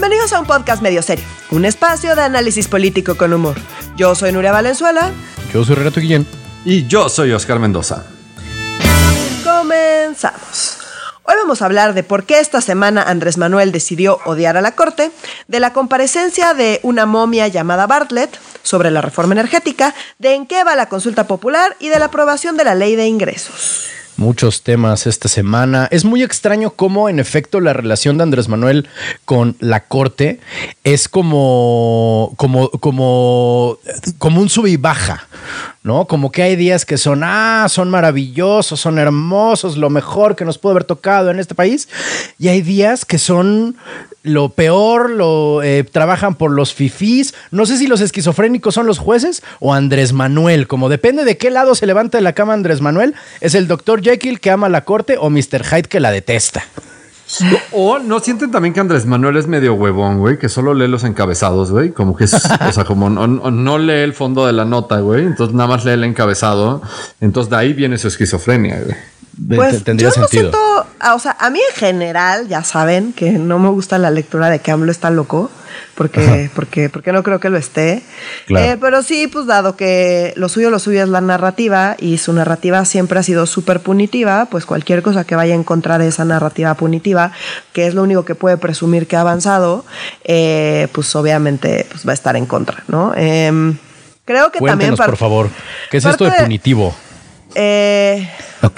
Bienvenidos a un podcast medio serio, un espacio de análisis político con humor. Yo soy Nuria Valenzuela. Yo soy Renato Guillén. Y yo soy Oscar Mendoza. Comenzamos. Hoy vamos a hablar de por qué esta semana Andrés Manuel decidió odiar a la Corte, de la comparecencia de una momia llamada Bartlett sobre la reforma energética, de en qué va la consulta popular y de la aprobación de la ley de ingresos muchos temas esta semana. Es muy extraño cómo, en efecto, la relación de Andrés Manuel con la corte es como, como, como, como un sub y baja, ¿no? Como que hay días que son, ah, son maravillosos, son hermosos, lo mejor que nos pudo haber tocado en este país. Y hay días que son lo peor, lo eh, trabajan por los fifís. No sé si los esquizofrénicos son los jueces o Andrés Manuel. Como depende de qué lado se levanta de la cama Andrés Manuel, es el doctor Jekyll que ama la corte o Mr. Hyde que la detesta. O no sienten también que Andrés Manuel es medio huevón, güey, que solo lee los encabezados, güey. Como que es, o sea, como no, lee el fondo de la nota, güey. Entonces nada más lee el encabezado. Entonces de ahí viene su esquizofrenia, güey. Pues yo no siento, ah, o sea, a mí en general, ya saben que no me gusta la lectura de que AMLO está loco, porque, porque, porque no creo que lo esté. Eh, pero sí, pues dado que lo suyo, lo suyo es la narrativa y su narrativa siempre ha sido súper punitiva, pues cualquier cosa que vaya en contra de esa narrativa punitiva, que es lo único que puede presumir que ha avanzado, eh, pues obviamente pues va a estar en contra, ¿no? Em, creo que también... por favor, ¿qué es esto de punitivo? Eh,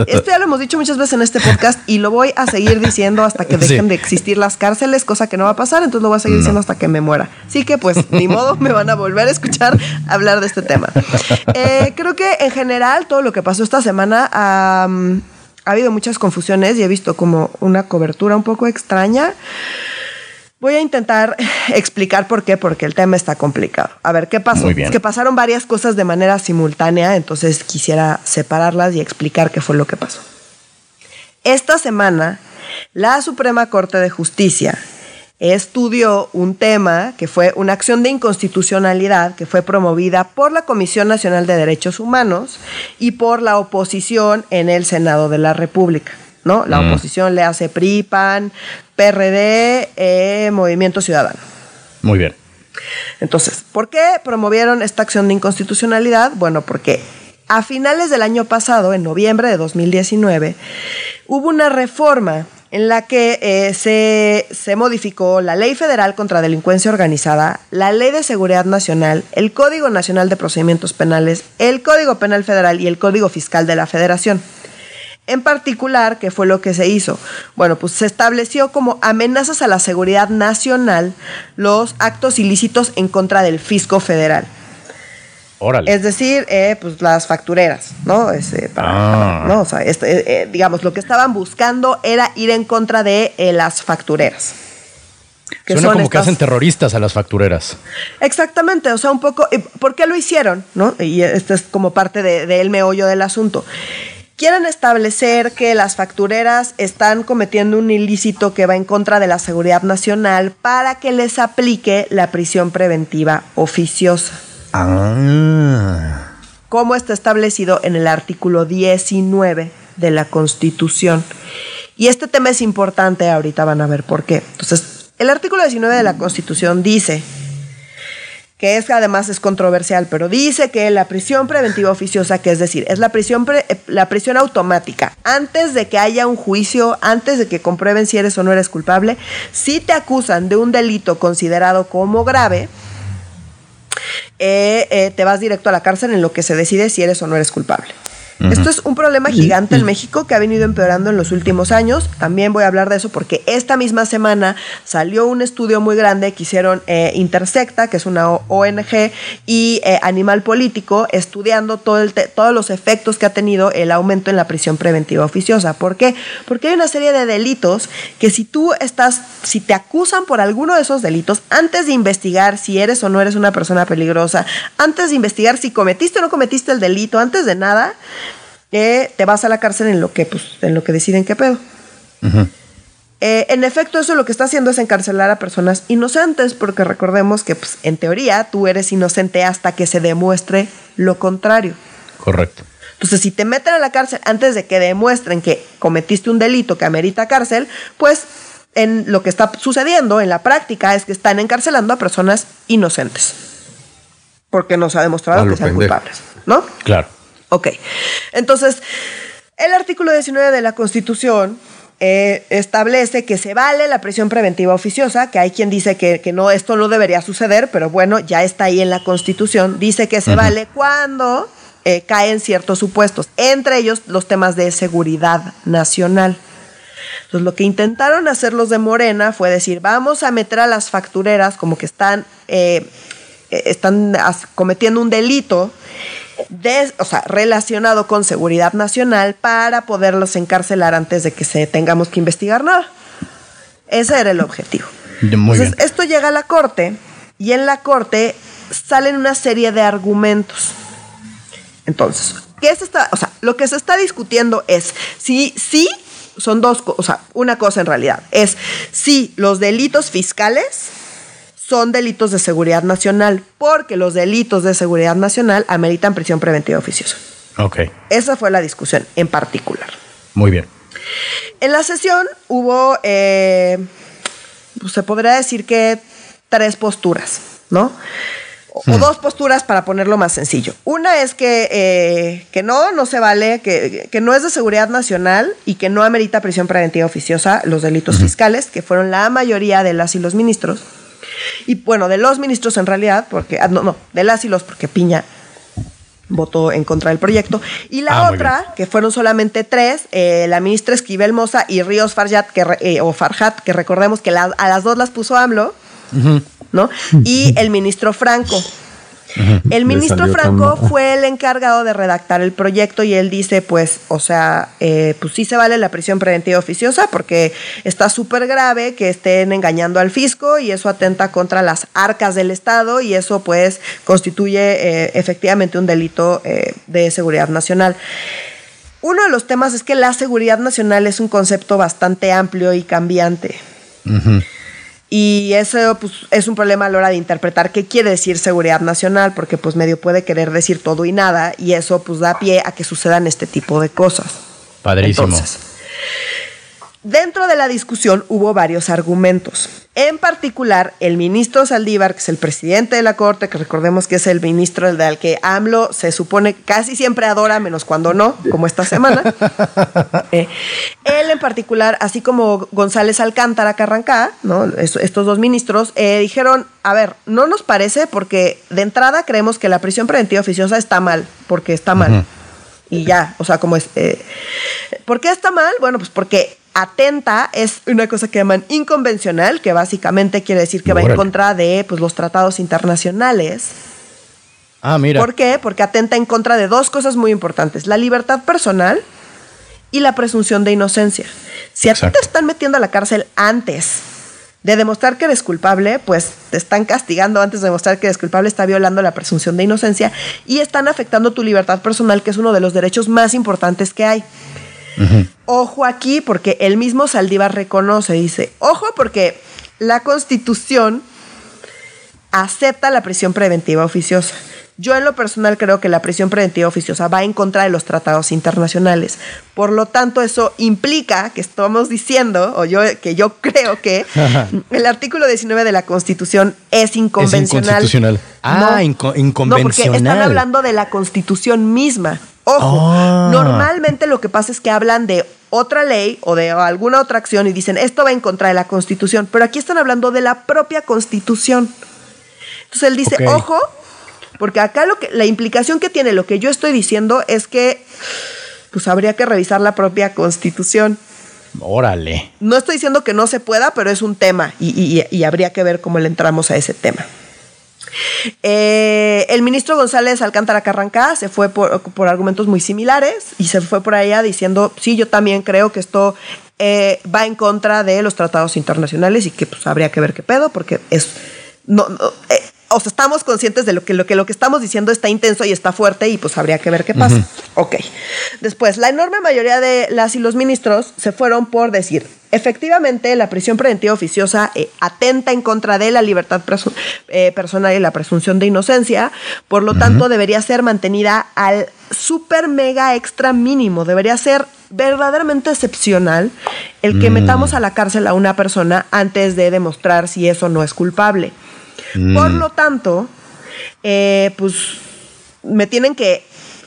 esto ya lo hemos dicho muchas veces en este podcast y lo voy a seguir diciendo hasta que dejen de existir las cárceles, cosa que no va a pasar, entonces lo voy a seguir diciendo hasta que me muera. Así que pues ni modo, me van a volver a escuchar hablar de este tema. Eh, creo que en general todo lo que pasó esta semana ha habido muchas confusiones y he visto como una cobertura un poco extraña. Voy a intentar explicar por qué, porque el tema está complicado. A ver, ¿qué pasó? Es que pasaron varias cosas de manera simultánea, entonces quisiera separarlas y explicar qué fue lo que pasó. Esta semana, la Suprema Corte de Justicia estudió un tema que fue una acción de inconstitucionalidad que fue promovida por la Comisión Nacional de Derechos Humanos y por la oposición en el Senado de la República. ¿No? La mm. oposición le hace PRI, PAN, PRD, eh, Movimiento Ciudadano. Muy bien. Entonces, ¿por qué promovieron esta acción de inconstitucionalidad? Bueno, porque a finales del año pasado, en noviembre de 2019, hubo una reforma en la que eh, se, se, modificó la Ley Federal contra Delincuencia Organizada, la Ley de Seguridad Nacional, el Código Nacional de Procedimientos Penales, el Código Penal Federal y el Código Fiscal de la Federación. En particular, ¿qué fue lo que se hizo? Bueno, pues se estableció como amenazas a la seguridad nacional los actos ilícitos en contra del fisco federal. Órale. Es decir, eh, pues las factureras, ¿no? Ese, ah. ¿no? O sea, este, eh, eh, digamos, lo que estaban buscando era ir en contra de las factureras. Que Suena como que hacen terroristas a las factureras. Exactamente, o sea, un poco, ¿por qué lo hicieron? ¿no? Y esto es como parte del de, meollo del asunto quieren establecer que las factureras están cometiendo un ilícito que va en contra de la seguridad nacional para que les aplique la prisión preventiva oficiosa. Ah. Como está establecido en el artículo 19 de la Constitución. Y este tema es importante, ahorita van a ver por qué. Entonces, el artículo 19 de la Constitución dice que es además es controversial, pero dice que la prisión preventiva oficiosa, que es decir, es la prisión, eh, la prisión automática, antes de que haya un juicio, antes de que comprueben si eres o no eres culpable, si te acusan de un delito considerado como grave, eh, eh, te vas directo a la cárcel en lo que se decide si eres o no eres culpable. Esto es un problema gigante en México que ha venido empeorando en los últimos años. También voy a hablar de eso porque esta misma semana salió un estudio muy grande que hicieron eh, Intersecta, que es una ONG, y eh, Animal Político, estudiando todo el todos los efectos que ha tenido el aumento en la prisión preventiva oficiosa. ¿Por qué? Porque hay una serie de delitos que si tú estás, si te acusan por alguno de esos delitos, antes de investigar si eres o no eres una persona peligrosa, antes de investigar si cometiste o no cometiste el delito, antes de nada, te vas a la cárcel en lo que, pues, en lo que deciden qué pedo. Eh, en efecto, eso lo que está haciendo es encarcelar a personas inocentes, porque recordemos que, pues, en teoría, tú eres inocente hasta que se demuestre lo contrario. Correcto. Entonces, si te meten a la cárcel antes de que demuestren que cometiste un delito que amerita cárcel, pues en lo que está sucediendo en la práctica es que están encarcelando a personas inocentes. Porque no se ha demostrado que sean culpables, ¿no? Claro. Ok. Entonces, el artículo 19 de la Constitución eh, establece que se vale la prisión preventiva oficiosa, que hay quien dice que, no, esto no debería suceder, pero bueno, ya está ahí en la Constitución. Dice que se vale cuando eh, caen ciertos supuestos, entre ellos los temas de seguridad nacional. Entonces, lo que intentaron hacer los de Morena fue decir, vamos a meter a las factureras como que están, eh, están cometiendo un delito o sea, relacionado con seguridad nacional para poderlos encarcelar antes de que se tengamos que investigar nada. Ese era el objetivo. Entonces, esto llega a la corte y en la corte salen una serie de argumentos. Entonces, ¿qué se está, o sea, lo que se está discutiendo es si sí son dos, o sea, una cosa en realidad, es si los delitos fiscales son delitos de seguridad nacional, porque los delitos de seguridad nacional ameritan prisión preventiva oficiosa. Ok. Esa fue la discusión en particular. Muy bien. En la sesión hubo, eh, pues se podría decir que tres posturas, ¿no? O, hmm. dos posturas para ponerlo más sencillo. Una es que, eh, que no, no se vale, que, que, no es de seguridad nacional y que no amerita prisión preventiva oficiosa los delitos fiscales, que fueron la mayoría de las y los ministros. Y bueno, de los ministros en realidad, porque, ah, no, no, de las y los, porque Piña votó en contra del proyecto. Y la ah, otra, que fueron solamente tres, eh, la ministra Esquivel Moza y Ríos Farjat, que, eh, o Farjat, que recordemos que a las dos las puso AMLO, ¿no? Y el ministro Franco. El ministro Franco fue el encargado de redactar el proyecto y él dice, pues, o sea, eh, pues sí se vale la prisión preventiva oficiosa porque está súper grave que estén engañando al fisco y eso atenta contra las arcas del Estado y eso pues constituye eh, efectivamente un delito eh, de seguridad nacional. Uno de los temas es que la seguridad nacional es un concepto bastante amplio y cambiante. Y eso pues, es un problema a la hora de interpretar qué quiere decir seguridad nacional, porque pues medio puede querer decir todo y nada, y eso pues da pie a que sucedan este tipo de cosas. Padrísimo. Dentro de la discusión hubo varios argumentos. En particular, el ministro Saldívar, que es el presidente de la Corte, que recordemos que es el ministro del que AMLO se supone casi siempre adora, menos cuando no, como esta semana. Eh, él en particular, así como González Alcántara Carrancá, ¿no? estos dos ministros, eh, dijeron, a ver, no nos parece porque de entrada creemos que la prisión preventiva oficiosa está mal, porque está mal. Y ya, o sea, como es... Eh, ¿Por qué está mal? Bueno, pues porque atenta es una cosa que llaman inconvencional, que básicamente quiere decir que va en contra de pues, los tratados internacionales. Ah, mira. ¿Por qué? Porque atenta en contra de dos cosas muy importantes, la libertad personal y la presunción de inocencia. Si a ti te están metiendo a la cárcel antes de demostrar que eres culpable, pues te están castigando antes de demostrar que eres culpable, está violando la presunción de inocencia y están afectando tu libertad personal, que es uno de los derechos más importantes que hay. Ojo aquí, porque el mismo Saldívar reconoce, dice, ojo porque la Constitución acepta la prisión preventiva oficiosa. Yo en lo personal creo que la prisión preventiva oficiosa va en contra de los tratados internacionales. Por lo tanto, eso implica que estamos diciendo, o yo que yo creo que el artículo 19 de la Constitución es inconvencional. Es inconstitucional. Ah, inconvencional. No, porque están hablando de la Constitución misma. Ojo, ah. normalmente lo que pasa es que hablan de otra ley o de alguna otra acción y dicen esto va en contra de la Constitución, pero aquí están hablando de la propia Constitución. Entonces él dice, ojo, porque acá lo que, la implicación que tiene lo que yo estoy diciendo es que pues habría que revisar la propia constitución. Órale. No estoy diciendo que no se pueda, pero es un tema y, habría que ver cómo le entramos a ese tema. Eh, el ministro González Alcántara Carrancá se fue por, argumentos muy similares y se fue por allá diciendo, sí, yo también creo que esto eh, va en contra de los tratados internacionales y que pues habría que ver qué pedo, porque es... No, eh, o sea, estamos conscientes de lo que, lo que lo que estamos diciendo está intenso y está fuerte y pues habría que ver qué pasa. Ok. Después, la enorme mayoría de las y los ministros se fueron por decir, efectivamente, la prisión preventiva oficiosa eh, atenta en contra de la libertad eh, personal y la presunción de inocencia, por lo tanto, debería ser mantenida al super mega extra mínimo, debería ser verdaderamente excepcional el que Mm. metamos a la cárcel a una persona antes de demostrar si eso no es culpable. Mm. Por lo tanto, eh, pues me tienen que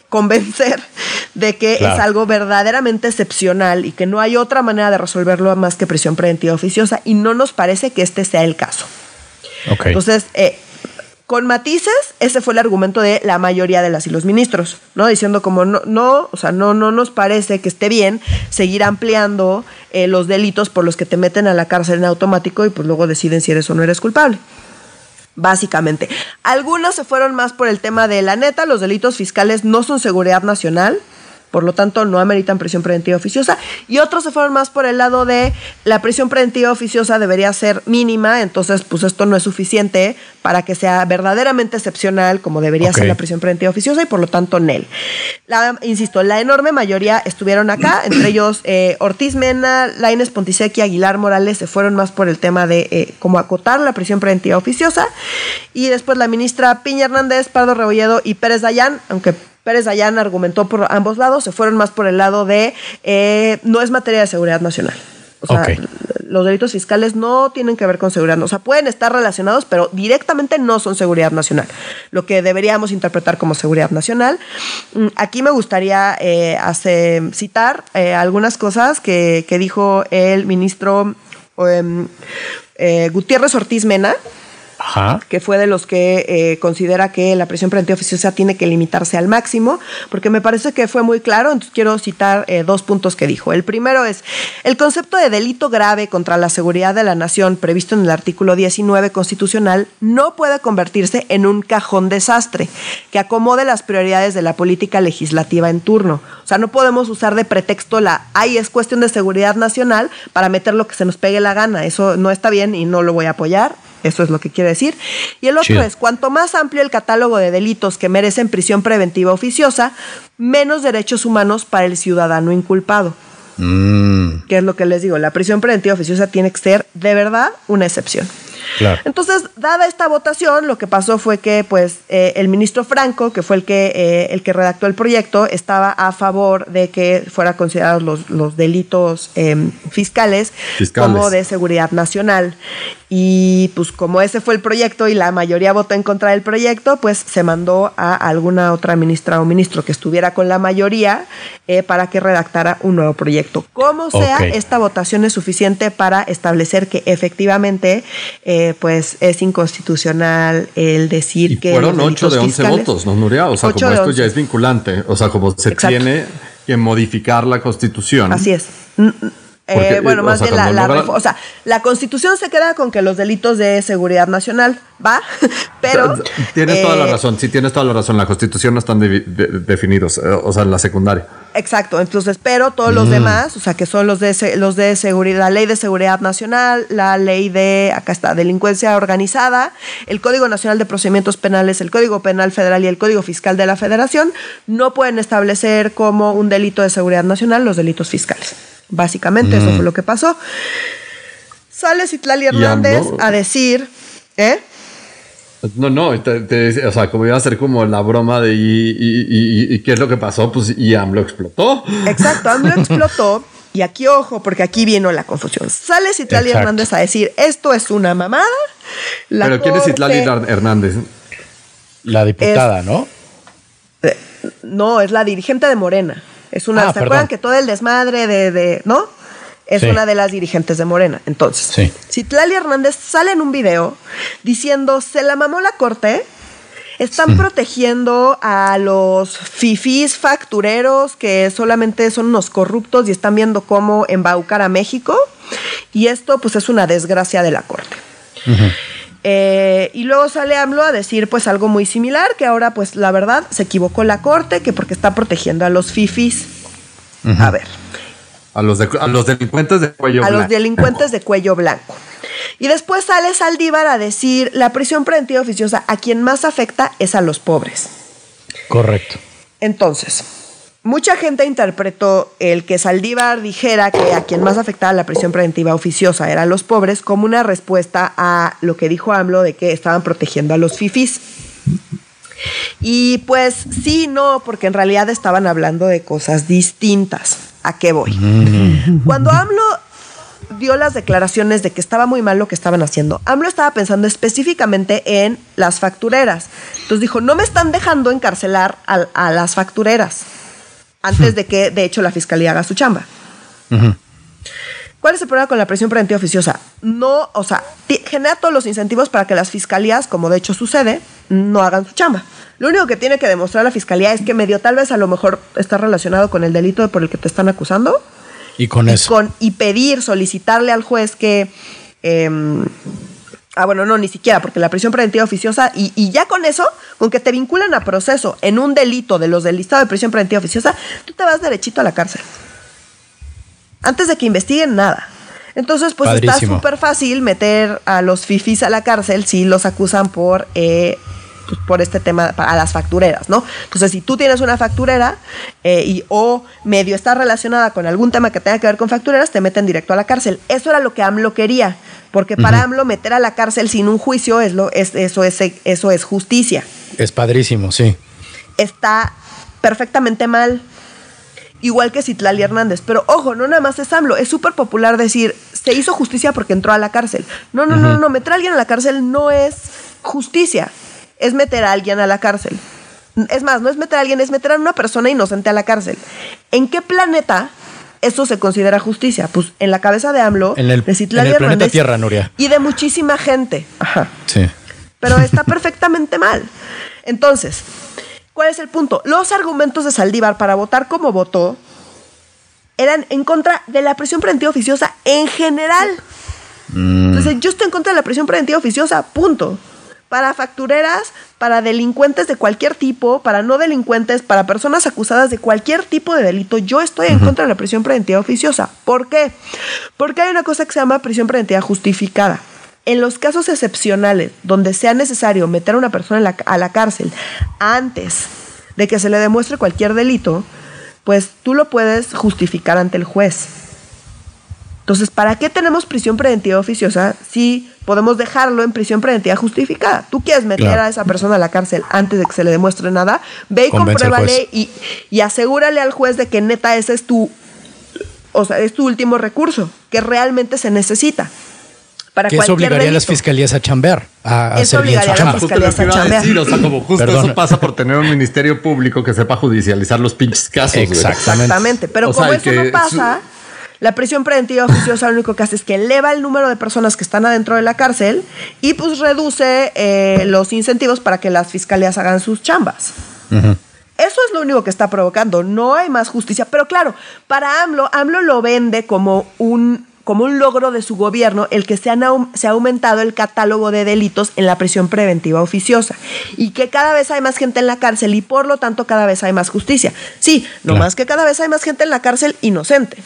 convencer de que Claro. es algo verdaderamente excepcional y que no hay otra manera de resolverlo más que prisión preventiva oficiosa y no nos parece que este sea el caso. Entonces, eh, con matices, ese fue el argumento de la mayoría de las y los ministros, ¿no? Diciendo como no, no, o sea, no, no nos parece que esté bien seguir ampliando eh, los delitos por los que te meten a la cárcel en automático y pues luego deciden si eres o no eres culpable. Básicamente. Algunos se fueron más por el tema de la neta, los delitos fiscales no son seguridad nacional, por lo tanto no ameritan prisión preventiva oficiosa, y otros se fueron más por el lado de la prisión preventiva oficiosa debería ser mínima, entonces pues esto no es suficiente para que sea verdaderamente excepcional como debería ser la prisión preventiva oficiosa y por lo tanto NEL. La, insisto, la enorme mayoría estuvieron acá, entre ellos eh, Ortiz Mena, Laines Pontisequi, Aguilar Morales se fueron más por el tema de eh, cómo acotar la prisión preventiva oficiosa. Y después la ministra Piña Hernández, Pardo Rebolledo y Pérez Dayán, aunque Pérez Dayán argumentó por ambos lados, se fueron más por el lado de eh, no es materia de seguridad nacional. O sea, los delitos fiscales no tienen que ver con seguridad, o sea, pueden estar relacionados, pero directamente no son seguridad nacional, lo que deberíamos interpretar como seguridad nacional. Mm, Aquí me gustaría eh, hace- citar eh, algunas cosas que, que dijo el ministro em, eh, Gutiérrez Ortiz Mena, Que fue de los que eh, considera que la prisión preventiva oficiosa tiene que limitarse al máximo, porque me parece que fue muy claro, entonces quiero citar eh, dos puntos que dijo. El primero es, el concepto de delito grave contra la seguridad de la nación previsto en el artículo 19 constitucional no puede convertirse en un cajón desastre que acomode las prioridades de la política legislativa en turno. O sea, no podemos usar de pretexto la, ay, es cuestión de seguridad nacional para meter lo que se nos pegue la gana. Eso no está bien y no lo voy a apoyar. Eso es lo que quiere decir. Y el otro Chido. es, cuanto más amplio el catálogo de delitos que merecen prisión preventiva oficiosa, menos derechos humanos para el ciudadano inculpado. Mm, Que es lo que les digo, la prisión preventiva oficiosa tiene que ser de verdad una excepción. claro. Entonces, dada esta votación, lo que pasó fue que, pues, eh, el ministro Franco, que fue el que eh, el que redactó el proyecto, estaba a favor de que fueran considerados los, los delitos em, fiscales, Fiscales. como de seguridad nacional. Y pues como ese fue el proyecto y la mayoría votó en contra del proyecto, pues se mandó a alguna otra ministra o ministro que estuviera con la mayoría eh, para que redactara un nuevo proyecto. Como sea, esta votación es suficiente para establecer que efectivamente eh, pues es inconstitucional el decir Y que fueron los 8 de delitos 11 fiscales- votos, ¿no, Nuria? O sea, como esto 11. ya es vinculante. O sea, como se Exacto. tiene que modificar la constitución. Así es. Mm, mm, eh, Porque, bueno, más bien la, o sea, la constitución se queda con que los delitos de seguridad nacional va, pero Tienes toda la eh, razón, sí, tienes toda la razón. La constitución no están de- definidos, eh, o sea, en la secundaria. Exacto, entonces, pero todos Mm. los demás, o sea, que son los de los de seguridad, la ley de seguridad nacional, la ley de acá está, delincuencia organizada, el Código Nacional de Procedimientos Penales, el Código Penal Federal y el Código Fiscal de la Federación no pueden establecer como un delito de seguridad nacional los delitos fiscales. Básicamente, eso fue lo que pasó. Sale Citlali Hernández a decir, ¿eh? No, no, te- te- o sea, como iba a ser como la broma de y, y- y- y qué es lo que pasó, pues y AMLO explotó. Exacto, AMLO explotó. Y aquí, ojo, porque aquí vino la confusión. Sale Citlali Exacto. Hernández a decir, esto es una mamada. La Pero ¿quién es Corte- Itlali Her- Hernández? La diputada, ¿no? No, es la dirigente de Morena. Es una, Ah, ¿se acuerdan que todo el desmadre de, de- ¿no? Es Sí. una de las dirigentes de Morena. Entonces, Sí. Citlali Hernández sale en un video diciendo, se la mamó la corte, están protegiendo a los fifís factureros que solamente son unos corruptos y están viendo cómo embaucar a México. Y esto pues es una desgracia de la corte. Eh, y luego sale AMLO a decir pues algo muy similar, que ahora pues la verdad se equivocó la corte, que porque está protegiendo a los fifis. A ver, A los, de- a los delincuentes de cuello a los blanco. delincuentes de cuello blanco. Y después sale Saldívar a decir, la prisión preventiva oficiosa a quien más afecta es a los pobres. Correcto. Entonces, mucha gente interpretó el que Saldívar dijera que a quien más afectaba la prisión preventiva oficiosa eran los pobres como una respuesta a lo que dijo AMLO de que estaban protegiendo a los fifis. Y pues sí, no, porque en realidad estaban hablando de cosas distintas. ¿A qué voy? Cuando AMLO dio las declaraciones de que estaba muy mal lo que estaban haciendo, AMLO estaba pensando específicamente en las factureras. Entonces dijo, no me están dejando encarcelar a, a las factureras antes de que, de hecho, la fiscalía haga su chamba. ¿Cuál es el problema con la presión preventiva oficiosa? No, o sea, genera todos los incentivos para que las fiscalías, como de hecho sucede, no hagan su chamba. Lo único que tiene que demostrar la fiscalía es que medio tal vez a lo mejor está relacionado con el delito por el que te están acusando. Y con eso. y pedir, solicitarle al juez que... Em, ah, bueno, no, ni siquiera, porque la prisión preventiva oficiosa, y, y, ya con eso, con que te vinculan a proceso en un delito de los del listado de prisión preventiva oficiosa, tú te vas derechito a la cárcel. Antes de que investiguen nada. Entonces, pues está súper fácil meter a los fifis a la cárcel si los acusan por, eh, pues, por este tema, a las factureras, ¿no? Entonces, si tú tienes una facturera eh, y, o medio está relacionada con algún tema que tenga que ver con factureras, te meten directo a la cárcel. Eso era lo que AMLO quería, porque para AMLO meter a la cárcel sin un juicio es lo, es, eso, es, eso es justicia. Es padrísimo, sí. Está perfectamente mal igual que Citlali Hernández. Pero ojo, no nada más es AMLO, es súper popular decir, se hizo justicia porque entró a la cárcel. No, no, no, no, meter a alguien a la cárcel no es justicia, es meter a alguien a la cárcel. Es más, no es meter a alguien, es meter a una persona inocente a la cárcel. ¿En qué planeta eso se considera justicia? Pues en la cabeza de AMLO, en el, de Citlali en el planeta Tierra, Nuria. Y de muchísima gente. Ajá. Sí. Pero está perfectamente mal. Entonces, ¿Cuál es el punto? Los argumentos de Saldívar para votar como votó eran en contra de la prisión preventiva oficiosa en general. Mm. Entonces, yo estoy en contra de la prisión preventiva oficiosa, punto. Para factureras, para delincuentes de cualquier tipo, para no delincuentes, para personas acusadas de cualquier tipo de delito, yo estoy en contra de la prisión preventiva oficiosa. ¿Por qué? Porque hay una cosa que se llama prisión preventiva justificada. En los casos excepcionales donde sea necesario meter a una persona a la cárcel antes de que se le demuestre cualquier delito, pues tú lo puedes justificar ante el juez. Entonces, ¿para qué tenemos prisión preventiva oficiosa si podemos dejarlo en prisión preventiva justificada? Tú quieres meter a esa persona a la cárcel antes de que se le demuestre nada, ve y compruébale y, y asegúrale al juez de que neta ese es tu, o sea, es tu último recurso, que realmente se necesita que eso obligaría a las fiscalías a chambear, a eso hacer bien su chamba. Decir, o sea, como justo eso pasa por tener un ministerio público que sepa judicializar los pinches casos. Exactamente. Exactamente. Pero como eso no pasa, la prisión preventiva oficiosa lo único que hace es que eleva el número de personas que están adentro de la cárcel y pues reduce eh, los incentivos para que las fiscalías hagan sus chambas. Eso es lo único que está provocando. No hay más justicia. Pero claro, para AMLO, AMLO lo vende como un como un logro de su gobierno el que se, se, ha aumentado el catálogo de delitos en la prisión preventiva oficiosa y que cada vez hay más gente en la cárcel y por lo tanto cada vez hay más justicia. Sí, no más que cada vez hay más gente en la cárcel inocente.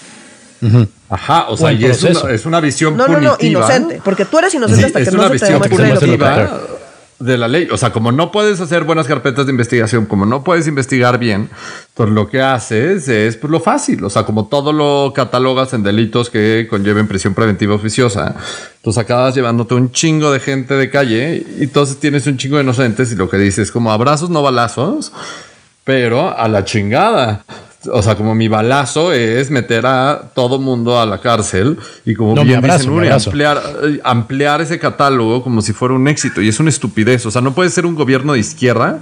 Ajá, o sea, y es una, es una, visión punitiva. No, no, inocente, porque tú eres inocente hasta que no se te demuestre lo de la ley. O sea, como no puedes hacer buenas carpetas de investigación, como no puedes investigar bien, pues lo que haces es pues, lo fácil. O sea, como todo lo catalogas en delitos que conlleven prisión preventiva oficiosa, entonces acabas llevándote un chingo de gente de calle y entonces tienes un chingo de inocentes y lo que dices es como abrazos, no balazos, pero a la chingada o sea, como mi balazo es meter a todo mundo a la cárcel y como bien ampliar, eh, ampliar ese catálogo como si fuera un éxito. Y es una estupidez. O sea, no puede ser un gobierno de izquierda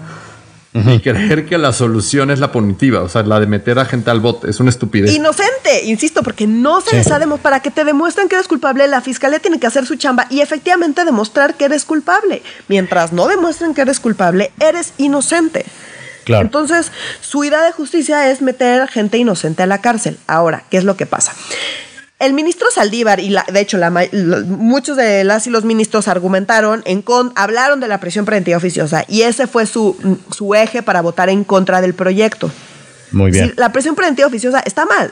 y creer que la solución es la punitiva, o sea, la de meter a gente al bote, es una estupidez. Inocente, insisto, porque no se les ha demostrado, para que te demuestren que eres culpable, la fiscalía tiene que hacer su chamba y efectivamente demostrar que eres culpable. Mientras no demuestren que eres culpable, eres inocente. Entonces, su idea de justicia es meter gente inocente a la cárcel. Ahora, ¿qué es lo que pasa? El ministro Saldívar, y de hecho muchos de las y los ministros argumentaron, en con, hablaron de la prisión preventiva oficiosa y ese fue su, su eje para votar en contra del proyecto. Muy bien. la presión preventiva oficiosa está mal.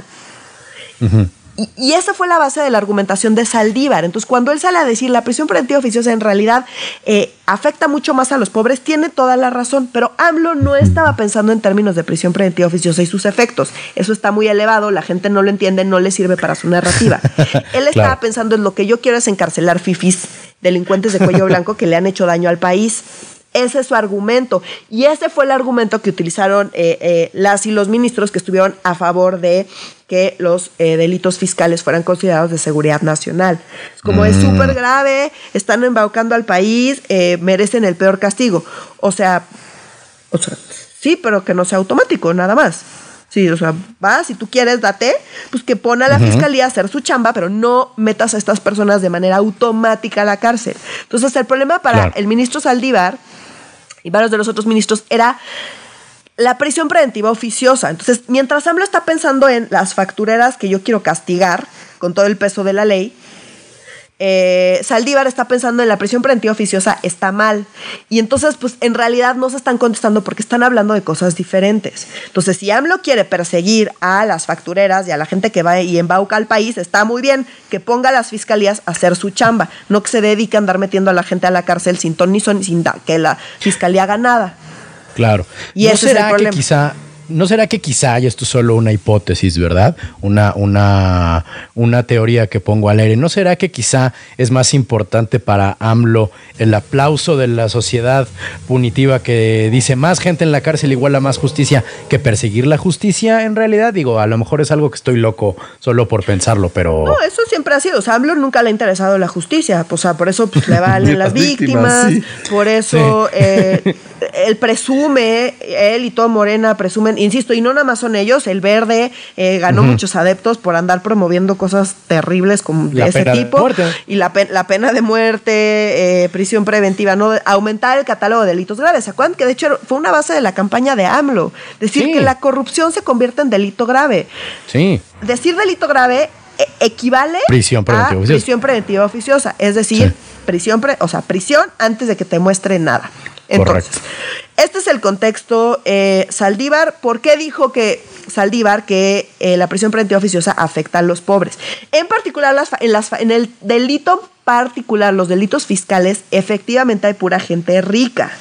Y, esa fue la base de la argumentación de Saldívar. Entonces, cuando él sale a decir la prisión preventiva oficiosa en realidad eh, afecta mucho más a los pobres, tiene toda la razón. Pero AMLO no estaba pensando en términos de prisión preventiva oficiosa y sus efectos. Eso está muy elevado, la gente no lo entiende, no le sirve para su narrativa. él estaba pensando en lo que yo quiero es encarcelar fifis, delincuentes de cuello blanco que le han hecho daño al país. Ese es su argumento. Y ese fue el argumento que utilizaron eh, eh, las y los ministros que estuvieron a favor de que los eh, delitos fiscales fueran considerados de seguridad nacional. Como es súper grave, están embaucando al país, merecen el peor castigo. O sea, o sea, sí, pero que no sea automático, nada más. Sí, o sea, vas, si tú quieres, date, pues que pone a la fiscalía a hacer su chamba, pero no metas a estas personas de manera automática a la cárcel. Entonces, el problema para el ministro Saldívar y varios de los otros ministros era la prisión preventiva oficiosa. Entonces, mientras AMLO está pensando en las factureras que yo quiero castigar con todo el peso de la ley, eh, Saldívar está pensando en la prisión preventiva oficiosa está mal. Y entonces, pues en realidad no se están contestando porque están hablando de cosas diferentes. Entonces, si AMLO quiere perseguir a las factureras y a la gente que va y embauca al país, está muy bien que ponga a las fiscalías a hacer su chamba, no que se dedique a andar metiendo a la gente a la cárcel sin ton ni son, sin que la fiscalía haga nada. Claro. Y eso será es el que quizá ¿no será que quizá, y esto es solo una hipótesis, ¿verdad? Una, una, una teoría que pongo al aire, ¿no será que quizá es más importante para AMLO el aplauso de la sociedad punitiva que dice más gente en la cárcel igual a más justicia que perseguir la justicia en realidad? Digo, a lo mejor es algo que estoy loco solo por pensarlo, pero... No, eso siempre ha sido, o sea, AMLO nunca le ha interesado la justicia, o sea, por eso pues, le valen las víctimas, por eso eh, él presume, él y todo Morena presumen insisto, y no nada más son ellos, el verde eh, ganó muchos adeptos por andar promoviendo cosas terribles como de ese tipo. y la, la, pena de muerte, eh, prisión preventiva, no aumentar el catálogo de delitos graves. ¿Se acuerdan que de hecho fue una base de la campaña de AMLO? Decir que la corrupción se convierte en delito grave. Sí. Decir delito grave equivale prisión preventiva a prisión preventiva oficiosa, es decir, prisión, o sea, prisión antes de que te muestre nada. Entonces, este es el contexto. Eh, Saldívar, ¿por qué dijo que Saldívar que eh, la prisión preventiva oficiosa afecta a los pobres? En particular, en, en el delito particular, los delitos fiscales, efectivamente hay pura gente rica.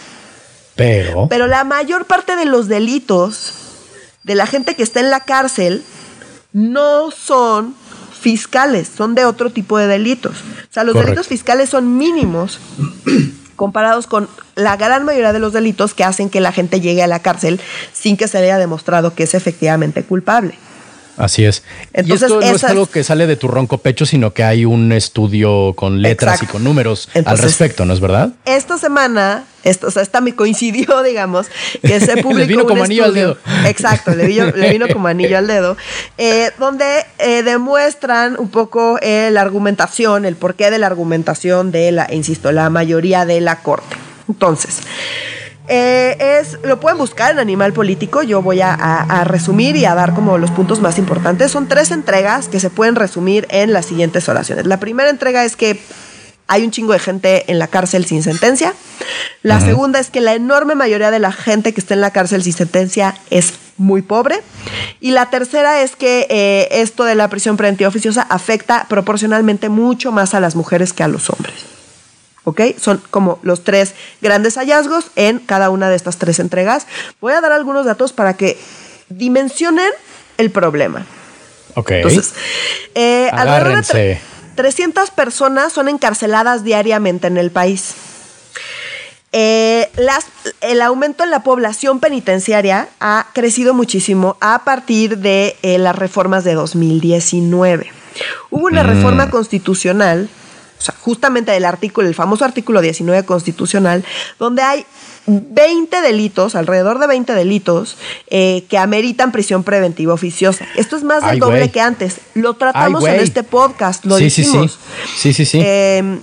Pero. Pero la mayor parte de los delitos de la gente que está en la cárcel no son fiscales, son de otro tipo de delitos. O sea, los delitos fiscales son mínimos comparados con la gran mayoría de los delitos que hacen que la gente llegue a la cárcel sin que se haya demostrado que es efectivamente culpable. Así es. Entonces, y esto no es algo que sale de tu ronco pecho, sino que hay un estudio con letras y con números al respecto, ¿no es verdad? Esta semana, esto, o sea, esta me coincidió, digamos, que se publicó. le vino como anillo al dedo. Exacto, le vino, como anillo al dedo, eh, donde eh, demuestran un poco eh, la argumentación, el porqué de la argumentación de la, insisto, la mayoría de la corte. Entonces, eh, es, lo pueden buscar en Animal Político. Yo voy a, resumir y a dar como los puntos más importantes. Son tres entregas que se pueden resumir en las siguientes oraciones. La primera entrega es que hay un chingo de gente en la cárcel sin sentencia. La segunda es que la enorme mayoría de la gente que está en la cárcel sin sentencia es muy pobre. Y la tercera es que eh, esto de la prisión preventiva oficiosa afecta proporcionalmente mucho más a las mujeres que a los hombres. ¿Ok? Son como los tres grandes hallazgos en cada una de estas tres entregas. Voy a dar algunos datos para que dimensionen el problema. Ok. Entonces, eh, alrededor de 300 personas son encarceladas diariamente en el país. Eh, las, el aumento en la población penitenciaria ha crecido muchísimo a partir de eh, las reformas de 2019. Hubo una mm. reforma constitucional justamente el artículo, el famoso artículo 19 constitucional, donde hay 20 delitos, alrededor de 20 delitos, eh, que ameritan prisión preventiva oficiosa. Esto es más del doble que antes. Lo tratamos en este podcast, lo sí, dijimos. Sí, sí, sí. sí, sí. Eh,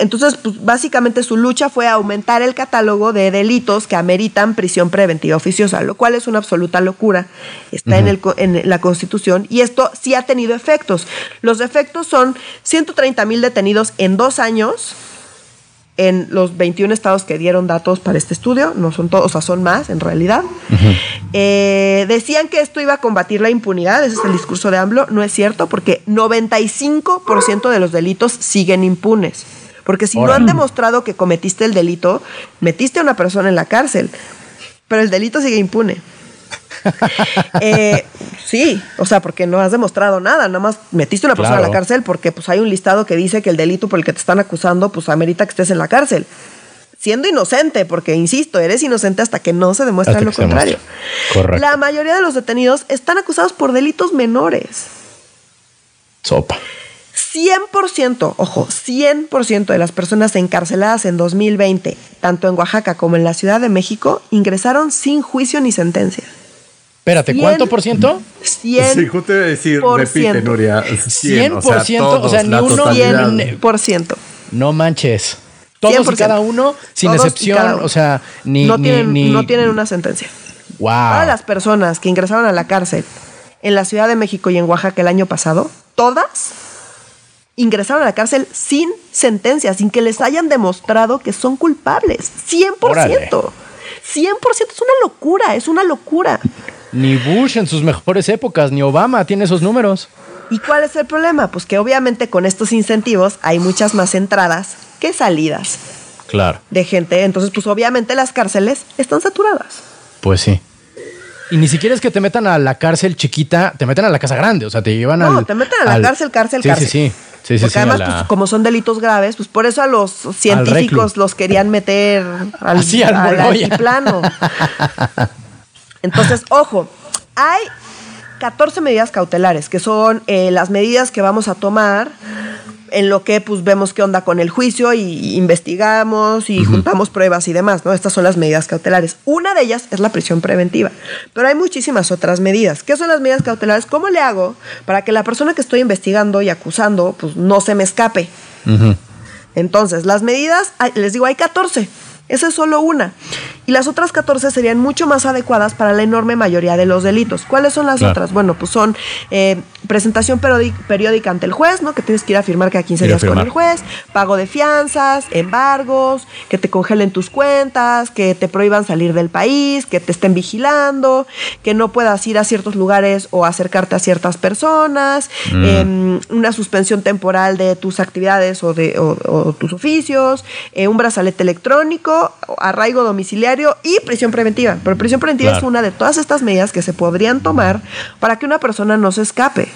entonces, pues, básicamente su lucha fue aumentar el catálogo de delitos que ameritan prisión preventiva oficiosa, lo cual es una absoluta locura. Está en, el, en, la Constitución y esto sí ha tenido efectos. Los efectos son 130 mil detenidos en dos años en los 21 estados que dieron datos para este estudio, no son todos, o sea, son más en realidad. Eh, decían que esto iba a combatir la impunidad, ese es el discurso de AMLO, no es cierto, porque 95% de los delitos siguen impunes. Porque si no han demostrado que cometiste el delito, metiste a una persona en la cárcel, pero el delito sigue impune. Eh, sí, o sea, porque no has demostrado nada, nada más metiste a una persona en la cárcel porque pues hay un listado que dice que el delito por el que te están acusando pues amerita que estés en la cárcel. siendo inocente, porque insisto, eres inocente hasta que no se demuestre Hasta lo contrario. Correcto. La mayoría de los detenidos están acusados por delitos menores. Sopa. 100%, ojo, 100% de las personas encarceladas en 2020, tanto en Oaxaca como en la Ciudad de México, ingresaron sin juicio ni sentencia. Espérate, ¿cuánto por ciento? 100%. Sí, justo iba a decir, repite, Nuria. 100%, o sea, o sea, ni uno- totalidad. 100%. No manches. Todos y 100%. cada uno, sin Todos y excepción, uno. o sea, ni, no, ni, tienen, ni- no tienen una sentencia. Wow. Todas las personas que ingresaron a la cárcel en la Ciudad de México y en Oaxaca el año pasado, todas ingresaron a la cárcel sin sentencia, sin que les hayan demostrado que son culpables. 100%. Órale. 100% es una locura, es una locura. Ni Bush en sus mejores épocas, ni Obama tiene esos números. ¿Y cuál es el problema? Pues que obviamente con estos incentivos hay muchas más entradas que salidas Claro. de gente. Entonces, pues obviamente las cárceles están saturadas. Pues sí. Y ni siquiera es que te metan a la cárcel chiquita, te meten a la casa grande, o sea, te llevan No, al- te meten a la al- cárcel, cárcel, sí, cárcel. Sí, sí, sí, sí, Porque sí, a además, la- pues, como son delitos graves, pues por eso a los científicos los querían meter al, Así, al altiplano. Entonces, ojo, hay 14 medidas cautelares, que son eh, las medidas que vamos a tomar en lo que pues vemos qué onda con el juicio y investigamos y juntamos pruebas y demás, ¿no? Estas son las medidas cautelares. Una de ellas es la prisión preventiva, pero hay muchísimas otras medidas. ¿Qué son las medidas cautelares? ¿Cómo le hago para que la persona que estoy investigando y acusando pues no se me escape? Entonces, las medidas, ay, les digo, hay 14. Esa es solo una. Y las otras 14 serían mucho más adecuadas para la enorme mayoría de los delitos. ¿Cuáles son las Claro. otras? Bueno, pues son eh, presentación periódica ante el juez, ¿no? Que tienes que ir a firmar cada 15 Ir a días con el juez, pago de fianzas, embargos, que te congelen tus cuentas, que te prohíban salir del país, que te estén vigilando, que no puedas ir a ciertos lugares o acercarte a ciertas personas, Mm. em, una suspensión temporal de tus actividades o de o- o tus oficios, eh, un brazalete electrónico, arraigo domiciliario y prisión preventiva. Pero prisión preventiva Claro. es una de todas estas medidas que se podrían tomar para que una persona no se escape.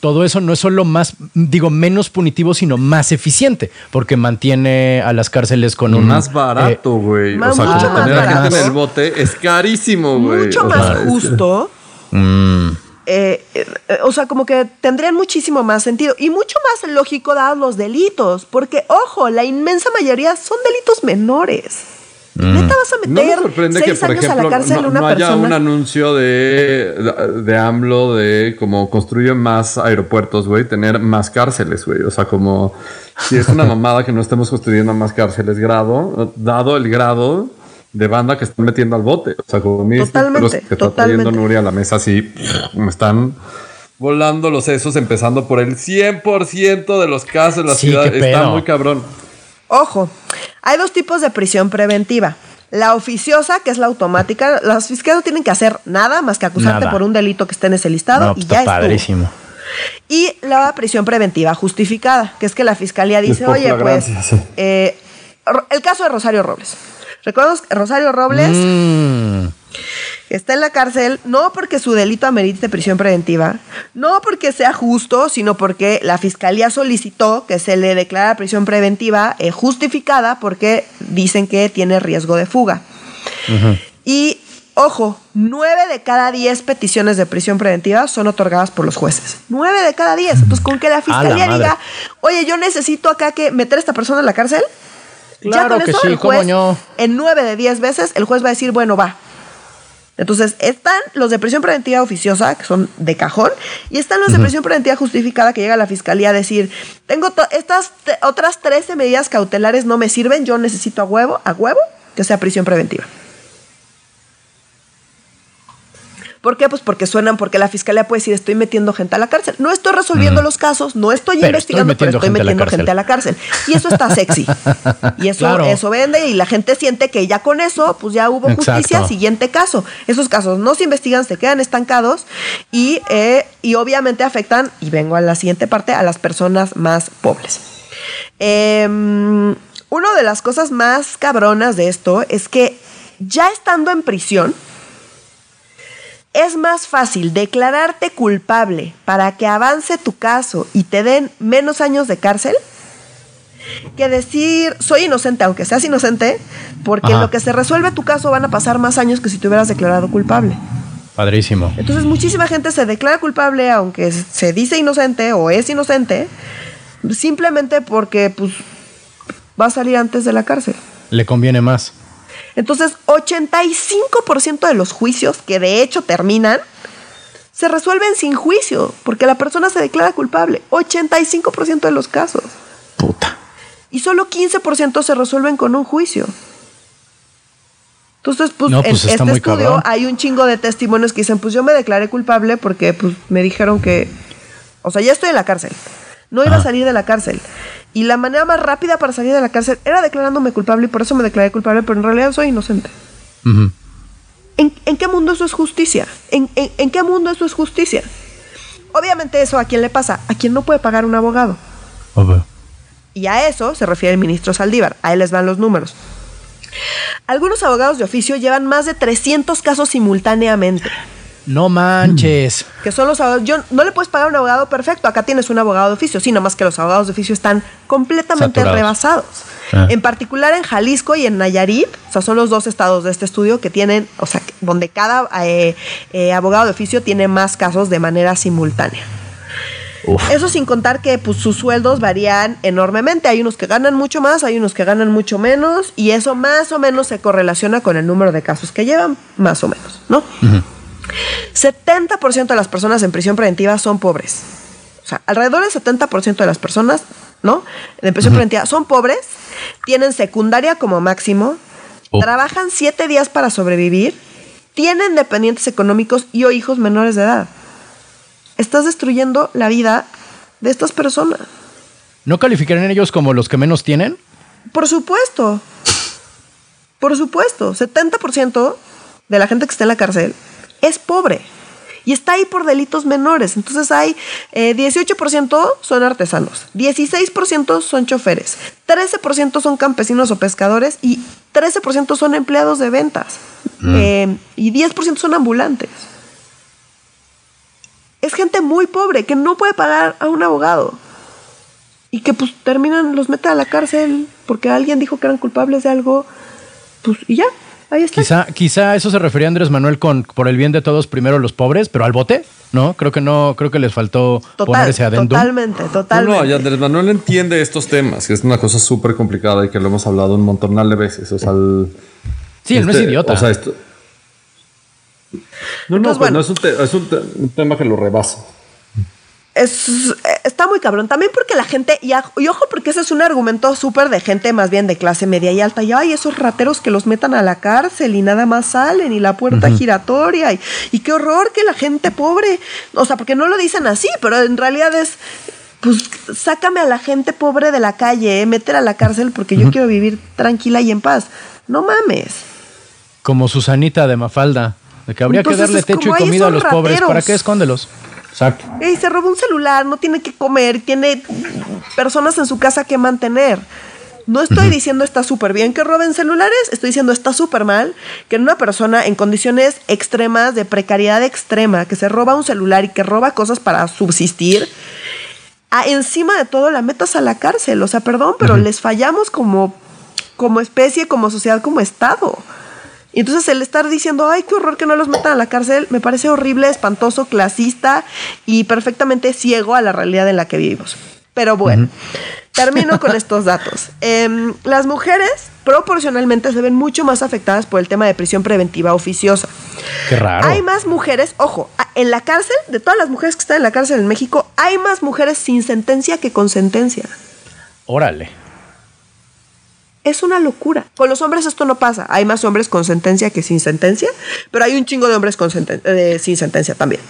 Todo eso no es solo más, digo, menos punitivo, sino más eficiente, porque mantiene a las cárceles con un... más barato, güey. más- o sea, mucho como más tener a gente en barato. el bote es carísimo, güey. Mucho O más sea, es- justo. eh, mm, eh, eh, o sea, como que tendrían muchísimo más sentido y mucho más lógico dados los delitos, porque ojo, la inmensa mayoría son delitos menores. Neta vas a Mm. No me meter sorprende que, seis por años ejemplo, a la cárcel no, una no haya persona. un anuncio de, de AMLO de como construye más aeropuertos, güey, tener más cárceles, güey. O sea, como si es una mamada que no estemos construyendo más cárceles, grado, dado el grado de banda que están metiendo al bote. O sea, como mis Totalmente, los que está trayendo. Nuria a la mesa así, me están volando los sesos, empezando por el 100% de los casos en la Sí, ciudad. Está muy cabrón. Ojo, hay dos tipos de prisión preventiva. La oficiosa, que es la automática. Las fiscales no tienen que hacer nada más que acusarte Nada. por un delito que esté en ese listado no, y pues ya está estuvo. padrísimo. Y la prisión preventiva justificada, que es que la fiscalía dice, oye, pues, eh, el caso de Rosario Robles. Que Rosario Robles Mm, está en la cárcel no porque su delito amerite prisión preventiva, no porque sea justo, sino porque la fiscalía solicitó que se le declara prisión preventiva eh, justificada porque dicen que tiene riesgo de fuga. Y ojo, nueve de cada diez peticiones de prisión preventiva son otorgadas por los jueces. Nueve de cada diez. Entonces, con que la fiscalía diga, oye, yo necesito acá que meter a esta persona en la cárcel. Claro que sí, el cómo juez, no. en nueve de diez veces, el juez va a decir, bueno, va. Entonces, están los de prisión preventiva oficiosa, que son de cajón, y están los de prisión preventiva justificada, que llega a la fiscalía a decir, tengo estas otras 13 medidas cautelares no me sirven, yo necesito a huevo, a huevo, que sea prisión preventiva. ¿Por qué? Pues porque suenan, porque la fiscalía puede decir, estoy metiendo gente a la cárcel. No estoy resolviendo los casos, no estoy Pero investigando, estoy pero estoy metiendo gente a la gente a la cárcel. Y eso está sexy. Y eso, Claro. eso vende y la gente siente que ya con eso, pues ya hubo justicia, Exacto. siguiente caso. Esos casos no se investigan, se quedan estancados y, eh, y obviamente afectan, y vengo a la siguiente parte, a las personas más pobres. Em, una de las cosas más cabronas de esto es que ya estando en prisión, es más fácil declararte culpable para que avance tu caso y te den menos años de cárcel que decir soy inocente, aunque seas inocente, porque en lo que se resuelve tu caso van a pasar más años que si te hubieras declarado culpable. Padrísimo. Entonces muchísima gente se declara culpable aunque se dice inocente o es inocente, simplemente porque pues va a salir antes de la cárcel. Le conviene más. Entonces 85% de los juicios que de hecho terminan se resuelven sin juicio, porque la persona se declara culpable. 85% de los casos. Puta. Y solo 15% se resuelven con un juicio. Entonces, pues, No, en pues, este estudio cabrón. hay un chingo de testimonios que dicen, pues yo me declaré culpable porque pues me dijeron que, o sea, ya estoy en la cárcel. No iba a salir de la cárcel. Y la manera más rápida para salir de la cárcel era declarándome culpable y por eso me declaré culpable, pero en realidad soy inocente. ¿En, en qué mundo eso es justicia? ¿En, en, en qué mundo eso es justicia? Obviamente eso a quién le pasa, a quien no puede pagar un abogado. Obvio. Y a eso se refiere el ministro Saldívar. A él les van los números. Algunos abogados de oficio llevan más de 300 casos simultáneamente. No manches. Que son los abogados. Yo, no le puedes pagar a un abogado perfecto. Acá tienes un abogado de oficio. Sí, más que los abogados de oficio están completamente Saturados. rebasados. Ah. En particular en Jalisco y en Nayarit, o sea, son los dos estados de este estudio que tienen, o sea, donde cada eh, eh, abogado de oficio tiene más casos de manera simultánea. Uf. Eso sin contar que pues, sus sueldos varían enormemente. Hay unos que ganan mucho más, hay unos que ganan mucho menos, y eso más o menos se correlaciona con el número de casos que llevan, más o menos, ¿no? 70% de las personas en prisión preventiva son pobres. O sea, alrededor del 70% de las personas, ¿no? En prisión preventiva son pobres, tienen secundaria como máximo, Oh. trabajan siete días para sobrevivir, tienen dependientes económicos y o hijos menores de edad. Estás destruyendo la vida de estas personas. ¿No calificarían ellos como los que menos tienen? Por supuesto. Por supuesto. 70% de la gente que está en la cárcel es pobre. Y está ahí por delitos menores. Entonces hay eh, 18% son artesanos, 16% son choferes, 13% son campesinos o pescadores y 13% son empleados de ventas. Eh, y 10% son ambulantes. Es gente muy pobre que no puede pagar a un abogado. Y que pues terminan, los meten a la cárcel porque alguien dijo que eran culpables de algo. Pues y ya, ahí está. Quizá, quizá a eso se refería Andrés Manuel con por el bien de todos, primero los pobres, pero al bote, ¿no? Creo que no, creo que les faltó poner Total, ese adendum. totalmente, No, totalmente. no, y Andrés Manuel entiende estos temas, que es una cosa súper complicada y que lo hemos hablado un montón de veces. O sea, el- Sí, él no es este, idiota. O sea, esto. No, no, Entonces, pues bueno. no es, un, te- es un te- un tema que lo rebasa. Es, está muy cabrón. También porque la gente, y, a- y ojo, porque ese es un argumento súper de gente más bien de clase media y alta. Y ay, esos rateros que los metan a la cárcel y nada más salen y la puerta giratoria. Y, y qué horror que la gente pobre. O sea, porque no lo dicen así, pero en realidad es. Pues sácame a la gente pobre de la calle, eh, meter a la cárcel porque yo quiero vivir tranquila y en paz. No mames. Como Susanita de Mafalda, de que habría Entonces, que darle techo y "Ay, comida a los pobres. rateros". ¿Para qué escóndelos? Exacto. Ey, se robó un celular, no tiene que comer, tiene personas en su casa que mantener. No estoy diciendo está súper bien que roben celulares, estoy diciendo está súper mal que una persona en condiciones extremas, de precariedad extrema, que se roba un celular y que roba cosas para subsistir, a- encima de todo la metas a la cárcel. O sea, perdón, pero les fallamos como, como especie, como sociedad, como Estado. Y entonces el estar diciendo, ay, qué horror que no los metan a la cárcel, me parece horrible, espantoso, clasista y perfectamente ciego a la realidad en la que vivimos. Pero bueno, termino con estos datos. Em, las mujeres proporcionalmente se ven mucho más afectadas por el tema de prisión preventiva oficiosa. Qué raro. Hay más mujeres, ojo, en la cárcel, de todas las mujeres que están en la cárcel en México, hay más mujeres sin sentencia que con sentencia. Órale. Es una locura. Con los hombres esto no pasa. Hay más hombres con sentencia que sin sentencia, pero hay un chingo de hombres con senten- eh, sin sentencia también.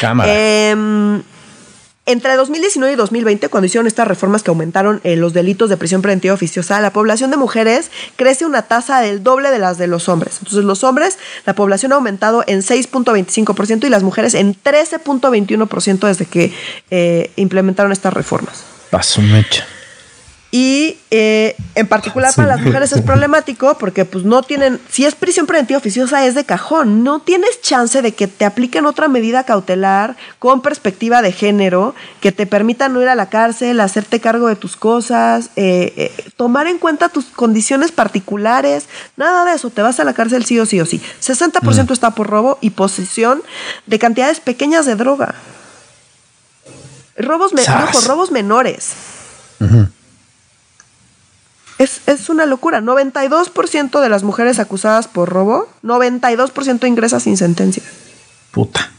Cámara. Em, entre 2019 y 2020, cuando hicieron estas reformas que aumentaron eh, los delitos de prisión preventiva oficiosa, la población de mujeres crece una tasa del doble de las de los hombres. Entonces, los hombres, la población ha aumentado en 6.25% y las mujeres en 13.21% desde que eh, implementaron estas reformas. Paso mecha. Y eh, en particular para las mujeres es problemático porque pues no tienen, si es prisión preventiva oficiosa es de cajón, no tienes chance de que te apliquen otra medida cautelar con perspectiva de género que te permita no ir a la cárcel, hacerte cargo de tus cosas, eh, eh, tomar en cuenta tus condiciones particulares, nada de eso, te vas a la cárcel sí o sí o sí. 60% está por robo y posesión de cantidades pequeñas de droga. Robos, robos menores. Es, una locura. 92% de las mujeres acusadas por robo, 92% ingresa sin sentencia. Puta.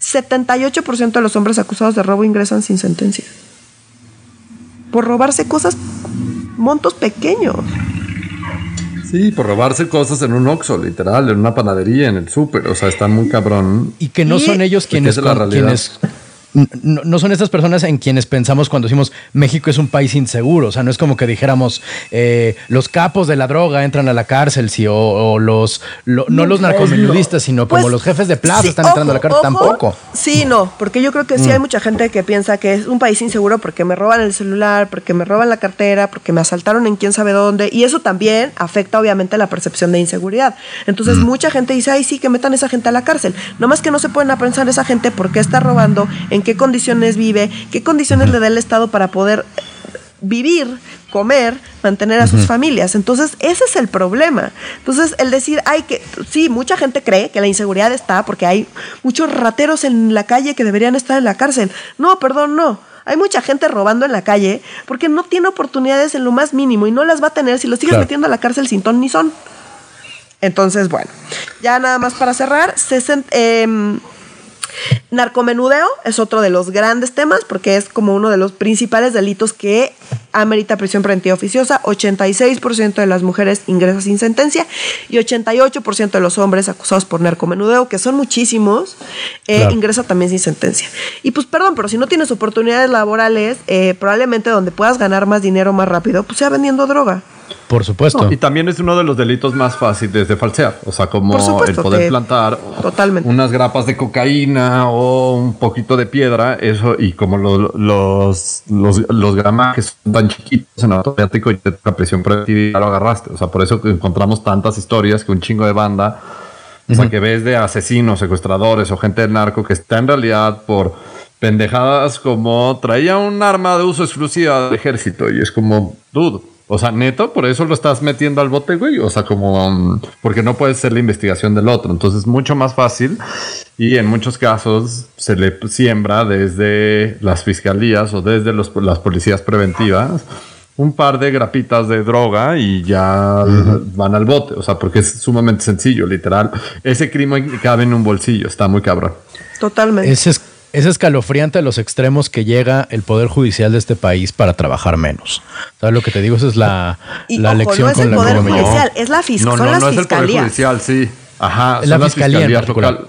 78% de los hombres acusados de robo ingresan sin sentencia. Por robarse cosas, montos pequeños. Sí, por robarse cosas en un Oxxo, literal, en una panadería, en el súper. O sea, está muy cabrón. Y que no son ellos quienes, quienes no, son estas personas en quienes pensamos cuando decimos México es un país inseguro. O sea, no es como que dijéramos eh, los capos de la droga entran a la cárcel, sí, o, los no, los narcomenudistas, sino como pues, los jefes de plaza están entrando a la cárcel tampoco. Sí, no, porque yo creo que sí hay mm. mucha gente que piensa que es un país inseguro porque me roban el celular, porque me roban la cartera, porque me asaltaron en quién sabe dónde. Y eso también afecta obviamente la percepción de inseguridad. Entonces mm. mucha gente dice, ay, sí, que metan a esa gente a la cárcel. No más que no se pueden a pensar esa gente por qué está robando, en qué condiciones vive, qué condiciones le da el Estado para poder vivir, comer, mantener a sus familias. Entonces, ese es el problema. Entonces, el decir, hay que, sí, mucha gente cree que la inseguridad está porque hay muchos rateros en la calle que deberían estar en la cárcel. No, perdón, no. Hay mucha gente robando en la calle porque no tiene oportunidades en lo más mínimo y no las va a tener si lo sigues metiendo a la cárcel sin ton ni son. Entonces, bueno, ya nada más para cerrar, 60, Narcomenudeo es otro de los grandes temas porque es como uno de los principales delitos que amerita prisión preventiva oficiosa. 86% de las mujeres ingresa sin sentencia y 88% de los hombres acusados por narcomenudeo, que son muchísimos, eh, ingresa también sin sentencia. Y pues perdón, pero si no tienes oportunidades laborales, eh, probablemente donde puedas ganar más dinero más rápido, pues sea vendiendo droga. Por supuesto. y también es uno de los delitos más fáciles de falsear. O sea, como el poder plantar unas grapas de cocaína o un poquito de piedra, eso, y como los, los, los, gramajes son tan chiquitos en automático y te la presión preventiva y ya lo agarraste. O sea, por eso encontramos tantas historias que un chingo de banda, o sea, que ves de asesinos, secuestradores o gente del narco que está en realidad por pendejadas como traía un arma de uso exclusiva del ejército y es como, dudo o sea, neto, por eso lo estás metiendo al bote, güey. O sea, como um, porque no puede ser la investigación del otro. Entonces, es mucho más fácil y en muchos casos se le siembra desde las fiscalías o desde las policías preventivas un par de grapitas de droga y ya van al bote. O sea, porque es sumamente sencillo, literal. Ese crimen cabe en un bolsillo. Está muy cabrón. Totalmente. Ese es es escalofriante a los extremos que llega el Poder Judicial de este país para trabajar menos. ¿Sabes lo que te digo? Esa es la, la lección no es el Poder Judicial, es la fiscalía. No, no, no es el Poder Judicial, sí. Ajá, la fiscalía las fiscalías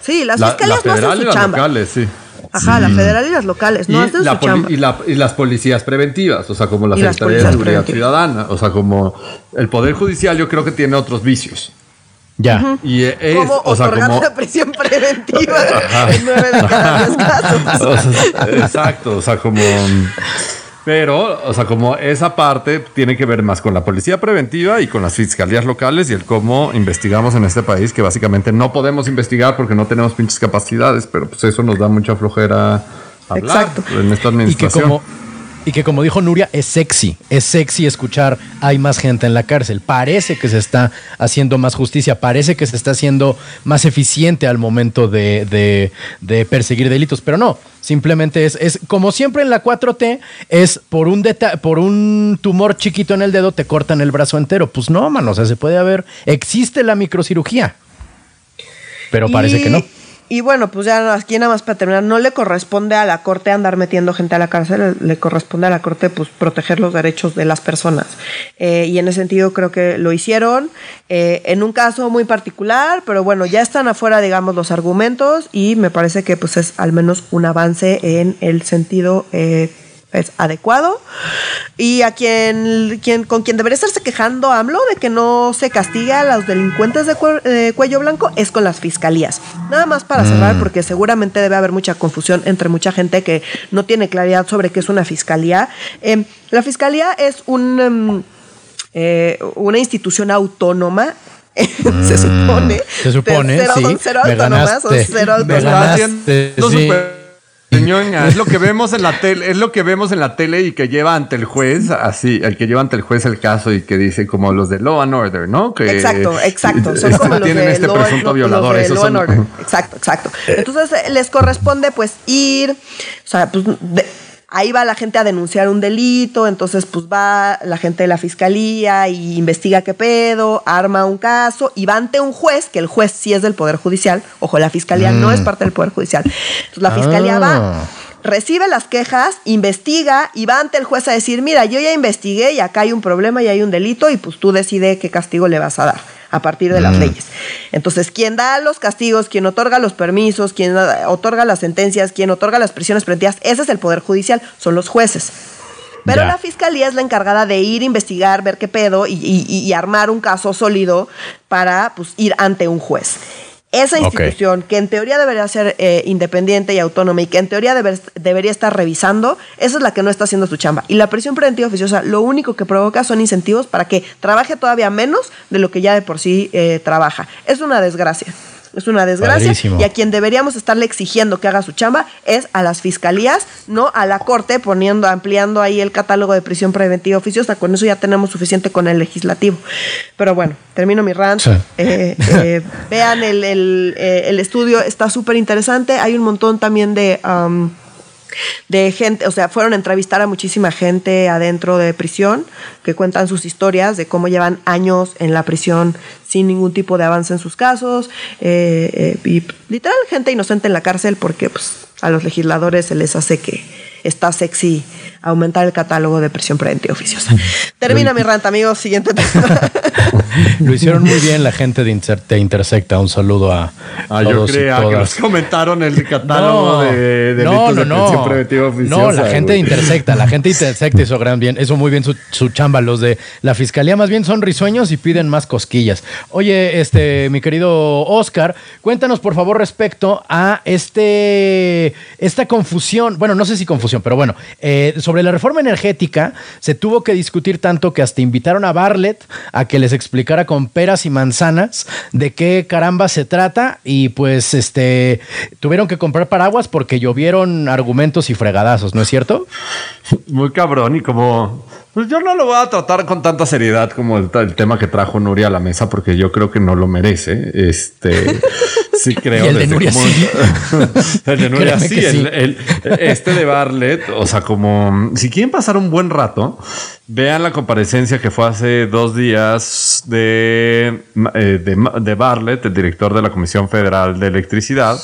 Sí, las fiscalías no hacen su chamba. locales, sí. Ajá, la federal y las locales, no hacen su chamba. Y, la, y, las policías preventivas, o sea, como la Secretaría de Seguridad Ciudadana, o sea, como el Poder Judicial yo creo que tiene otros vicios. Ya. Y es, como o sea, como la prisión preventiva en nueve de cada diez casos. exacto, o sea, como pero, o sea, como esa parte tiene que ver más con la policía preventiva y con las fiscalías locales y el cómo investigamos en este país, que básicamente no podemos investigar porque no tenemos pinches capacidades, pero pues eso nos da mucha flojera hablar Exacto. en esta administración. Y que como dijo Nuria, es sexy. Es sexy escuchar hay más gente en la cárcel. Parece que se está haciendo más justicia, parece que se está haciendo más eficiente al momento de, perseguir delitos. Pero no, simplemente es, es como siempre en la 4T, es por un, por un tumor chiquito en el dedo te cortan el brazo entero. Pues no, mano, o sea, se puede haber, existe la microcirugía. Pero parece que no. Y bueno, pues ya aquí nada más para terminar, no le corresponde a la Corte andar metiendo gente a la cárcel, le corresponde a la Corte pues proteger los derechos de las personas. Eh, y en ese sentido creo que lo hicieron eh, en un caso muy particular, pero bueno, ya están afuera, digamos, los argumentos y me parece que pues es al menos un avance en el sentido... Eh, es adecuado. Y a quien, quien con quien debería estarse quejando AMLO de que no se castiga a los delincuentes de, cuello blanco es con las fiscalías. Nada más para cerrar, mm. porque seguramente debe haber mucha confusión entre mucha gente que no tiene claridad sobre qué es una fiscalía. Em, la fiscalía es un, em, eh, una institución autónoma se supone. Se supone, cero, sí. Cero autónomas o cero autónomas. Es lo que vemos en la tele, es lo que vemos en la tele y que lleva ante el juez, así, el que lleva ante el juez el caso y que dice como los de Law and Order, ¿no? Que exacto, exacto. Son como los tienen este presunto violador. Law and Order. Exacto, exacto. Entonces les corresponde pues ir, o sea, pues ahí va la gente a denunciar un delito, entonces pues va la gente de la fiscalía y investiga qué pedo, arma un caso y va ante un juez, que el juez sí es del Poder Judicial, ojo, la fiscalía no es mm. parte del Poder Judicial. Entonces la fiscalía va ah. recibe las quejas, investiga y va ante el juez a decir, mira, yo ya investigué y acá hay un problema y hay un delito y pues tú decide qué castigo le vas a dar a partir de las mm. leyes. Entonces, quien da los castigos, quien otorga los permisos, quien otorga las sentencias, quien otorga las prisiones preventivas, ese es el Poder Judicial, son los jueces. Pero la fiscalía es la encargada de ir a investigar, ver qué pedo y, y armar un caso sólido para pues, ir ante un juez. Esa institución, que en teoría debería ser eh, independiente y autónoma y que en teoría debería estar revisando, esa es la que no está haciendo su chamba. Y la prisión preventiva oficiosa lo único que provoca son incentivos para que trabaje todavía menos de lo que ya de por sí eh, trabaja. Es una desgracia. Es una desgracia. Y a quien deberíamos estarle exigiendo que haga su chamba es a las fiscalías, no a la corte, poniendo, ampliando ahí el catálogo de prisión preventiva oficiosa. Con eso ya tenemos suficiente con el legislativo. Pero bueno, termino mi rant. Eh, eh, vean el, eh, el, estudio, está súper interesante. Hay un montón también de de gente, o sea, fueron a entrevistar a muchísima gente adentro de prisión que cuentan sus historias de cómo llevan años en la prisión sin ningún tipo de avance en sus casos eh, eh, y literal gente inocente en la cárcel porque pues, a los legisladores se les hace que está sexy aumentar el catálogo de prisión preventiva oficiosa. Termina mi rant, amigos. Siguiente tema. Lo hicieron muy bien la gente de, Intersecta. Un saludo a, ah, yo creía que nos comentaron el catálogo de, de no, no, no. preventiva oficiosa. No, la gente de Intersecta. La gente de Intersecta hizo gran bien, eso muy bien su, su, chamba. Los de la fiscalía más bien son risueños y piden más cosquillas. Oye, este, mi querido Oscar, cuéntanos por favor respecto a este, esta confusión. Bueno, no sé si confusión, pero bueno, eh, sobre la reforma energética se tuvo que discutir tanto que hasta invitaron a Bartlett a que les explicara con peras y manzanas de qué caramba se trata y pues este tuvieron que comprar paraguas porque llovieron argumentos y fregadazos, ¿no es cierto? Muy cabrón y como pues yo no lo voy a tratar con tanta seriedad como el, tema que trajo Nuria a la mesa, porque yo creo que no lo merece. Este sí creo. ¿Y el de Nuria sí. el de Nuria sí. este de Barlet, o sea, como si quieren pasar un buen rato, vean la comparecencia que fue hace dos días de, eh, de, de el director de la Comisión Federal de Electricidad,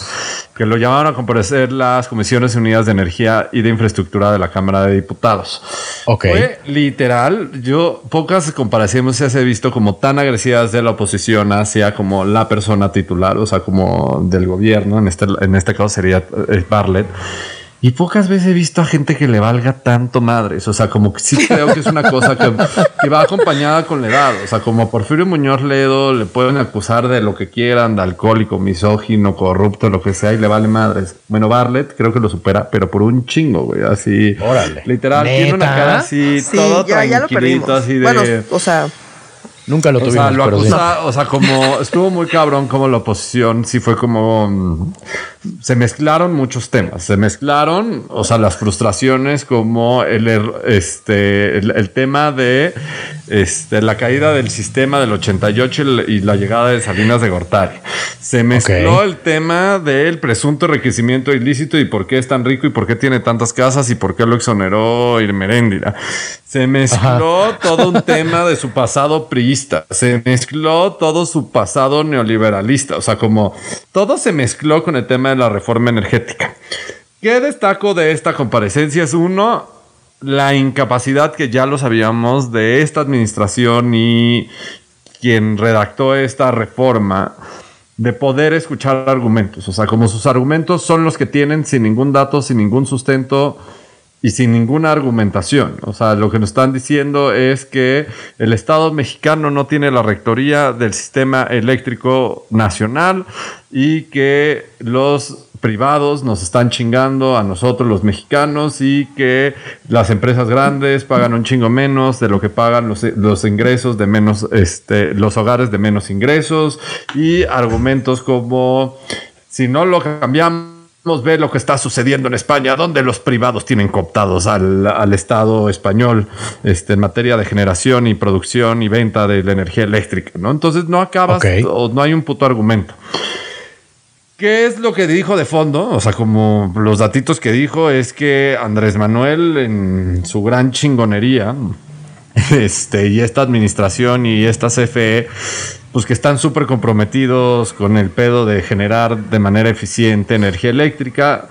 que lo llamaron a comparecer las Comisiones Unidas de Energía y de Infraestructura de la Cámara de Diputados. Ok literal, yo pocas comparaciones se he visto como tan agresivas de la oposición hacia como la persona titular, o sea, como del gobierno, en este, en este caso sería eh, Bartlett. Y pocas veces he visto a gente que le valga tanto madres. O sea, como que sí creo que es una cosa que, va acompañada con la edad. O sea, como Porfirio Muñoz Ledo le pueden acusar de lo que quieran, de alcohólico, misógino, corrupto, lo que sea, y le vale madres. Bueno, Barlet creo que lo supera, pero por un chingo, güey. Así. Órale. Literal, tiene una cara así, todo tranquilito, así de. Bueno, o sea. Nunca lo tuvimos. O sea, lo acusa, o sea, como estuvo muy cabrón como la oposición, sí fue como mm, se mezclaron muchos temas. Se mezclaron, o sea, las frustraciones como el, er, este, el, tema de este, la caída del sistema del 88 y la llegada de Salinas de Gortari. Se mezcló el tema del presunto enriquecimiento ilícito y por qué es tan rico y por qué tiene tantas casas y por qué lo exoneró Irmeréndira. Se mezcló todo un tema de su pasado priista. Se mezcló todo su pasado neoliberalista. O sea, como todo se mezcló con el tema de la reforma energética. ¿Qué destaco de esta comparecencia? Es uno, la incapacidad que ya lo sabíamos de esta administración y quien redactó esta reforma de poder escuchar argumentos. O sea, como sus argumentos son los que tienen sin ningún dato, sin ningún sustento, y sin ninguna argumentación. O sea, lo que nos están diciendo es que el Estado mexicano no tiene la rectoría del sistema eléctrico nacional y que los privados nos están chingando a nosotros los mexicanos y que las empresas grandes pagan un chingo menos de lo que pagan los, los ingresos de menos, este, los hogares de menos ingresos y argumentos como si no lo cambiamos ver lo que está sucediendo en España, donde los privados tienen cooptados al, Estado español este, en materia de generación y producción y venta de la energía eléctrica, ¿no? Entonces no acabas o no hay un puto argumento. ¿Qué es lo que dijo de fondo? O sea, como los datitos que dijo es que Andrés Manuel en su gran chingonería, este, y esta administración y esta CFE, pues que están súper comprometidos con el pedo de generar de manera eficiente energía eléctrica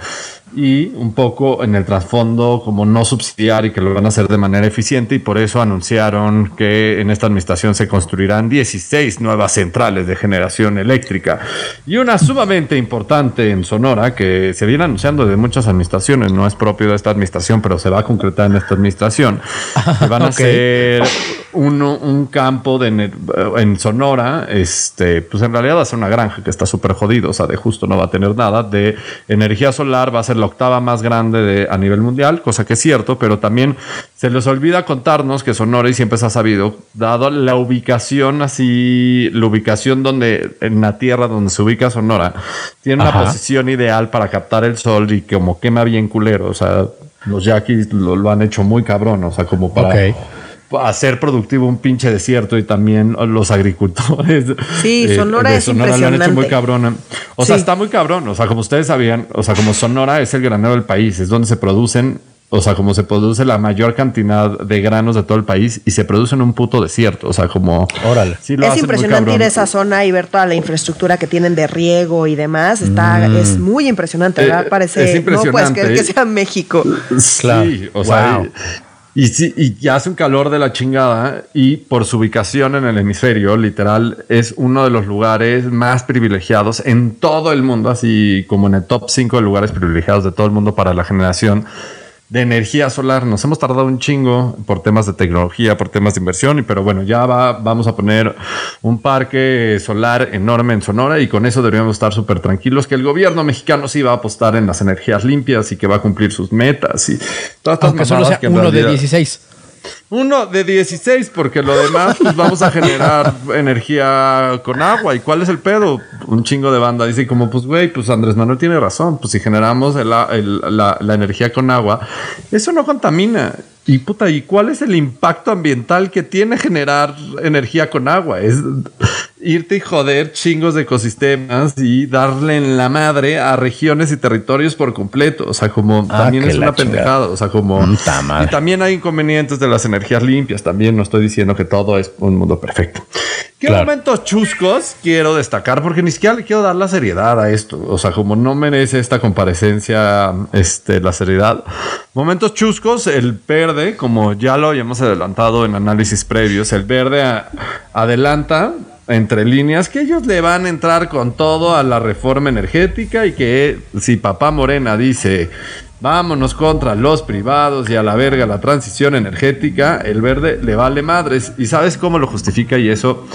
y un poco en el trasfondo como no subsidiar y que lo van a hacer de manera eficiente y por eso anunciaron que en esta administración se construirán 16 nuevas centrales de generación eléctrica y una sumamente importante en Sonora que se viene anunciando de muchas administraciones, no es propio de esta administración, pero se va a concretar en esta administración. van a ser un, campo de, en Sonora, este, pues en realidad va a ser una granja que está súper jodido, o sea, de justo no va a tener nada, de energía solar va a ser la octava más grande de, a nivel mundial, cosa que es cierto, pero también se les olvida contarnos que Sonora, y siempre se ha sabido, dado la ubicación así, la ubicación donde, en la tierra donde se ubica Sonora, tiene una posición ideal para captar el sol y como quema bien culero, o sea, los yaquis lo, han hecho muy cabrón, o sea, como para hacer productivo un pinche desierto y también los agricultores. Sí, eh, Sonora es Sonora lo han hecho muy cabrón. O sea, está muy cabrón. O sea, como ustedes sabían, o sea, como Sonora es el granero del país, es donde se producen o sea, como se produce la mayor cantidad de granos de todo el país y se produce en un puto desierto. O sea, como. Órale. es impresionante ir a esa zona y ver toda la infraestructura que tienen de riego y demás. Está, mm. Es muy impresionante, ¿verdad? Eh, Parece. Es no puedes creer que sea México. Sí, o sea. Y, sí, y hace un calor de la chingada y por su ubicación en el hemisferio, literal, es uno de los lugares más privilegiados en todo el mundo, así como en el top 5 de lugares privilegiados de todo el mundo para la generación de energía solar. Nos hemos tardado un chingo por temas de tecnología, por temas de inversión, y pero bueno, ya va, vamos a poner un parque solar enorme en Sonora y con eso deberíamos estar súper tranquilos que el gobierno mexicano sí va a apostar en las energías limpias y que va a cumplir sus metas y todas estas Aunque solo sea uno de 16. Uno de 16, porque lo demás, pues vamos a generar energía con agua. ¿Y cuál es el pedo? Un chingo de banda dice como, pues güey, pues Andrés Manuel tiene razón. Pues si generamos la, la energía con agua, eso no contamina. Y puta, ¿y cuál es el impacto ambiental que tiene generar energía con agua? Es irte y joder chingos de ecosistemas y darle en la madre a regiones y territorios por completo. O sea, como ah, también es una pendejada. O sea, como. Y también hay inconvenientes de las energías limpias. También no estoy diciendo que todo es un mundo perfecto. ¿Qué momentos chuscos quiero destacar? Porque ni siquiera le quiero dar la seriedad a esto. O sea, como no merece esta comparecencia este, la seriedad. Momentos chuscos, el verde, como ya lo habíamos adelantado en análisis previos, el verde adelanta entre líneas que ellos le van a entrar con todo a la reforma energética y que si papá Morena dice vámonos contra los privados y a la verga la transición energética, el verde le vale madres. ¿Y sabes cómo lo justifica? Y eso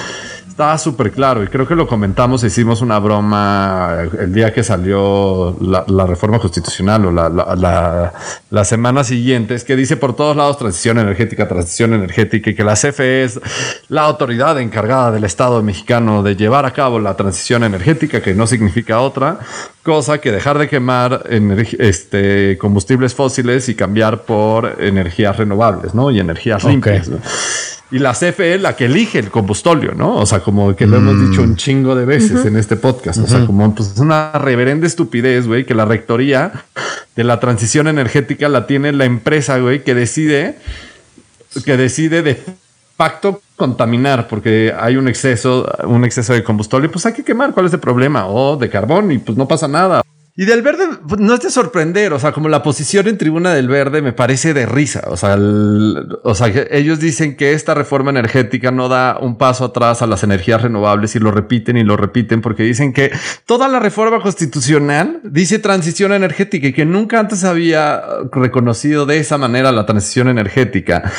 estaba súper claro y creo que lo comentamos, hicimos una broma el día que salió la, reforma constitucional o la, la, la, semana siguiente, es que dice por todos lados transición energética, transición energética y que la CFE es la autoridad encargada del Estado mexicano de llevar a cabo la transición energética, que no significa otra cosa que dejar de quemar este, combustibles fósiles y cambiar por energías renovables, ¿no? Y energías limpias. Y la CFE es la que elige el combustóleo, ¿no? O sea, como que lo hemos dicho un mm. chingo de veces en este podcast. O sea, como pues, es una reverenda estupidez, güey, que la rectoría de la transición energética la tiene la empresa, güey, que decide, que decide de facto contaminar porque hay un exceso, un exceso de combustóleo, pues hay que quemar. ¿Cuál es el problema? O de carbón y pues no pasa nada. Y del verde, pues, no es de sorprender, o sea, como la posición en tribuna del verde me parece de risa, o sea, o sea, ellos dicen que esta reforma energética no da un paso atrás a las energías renovables y lo repiten y lo repiten porque dicen que toda la reforma constitucional dice transición energética y que nunca antes había reconocido de esa manera la transición energética.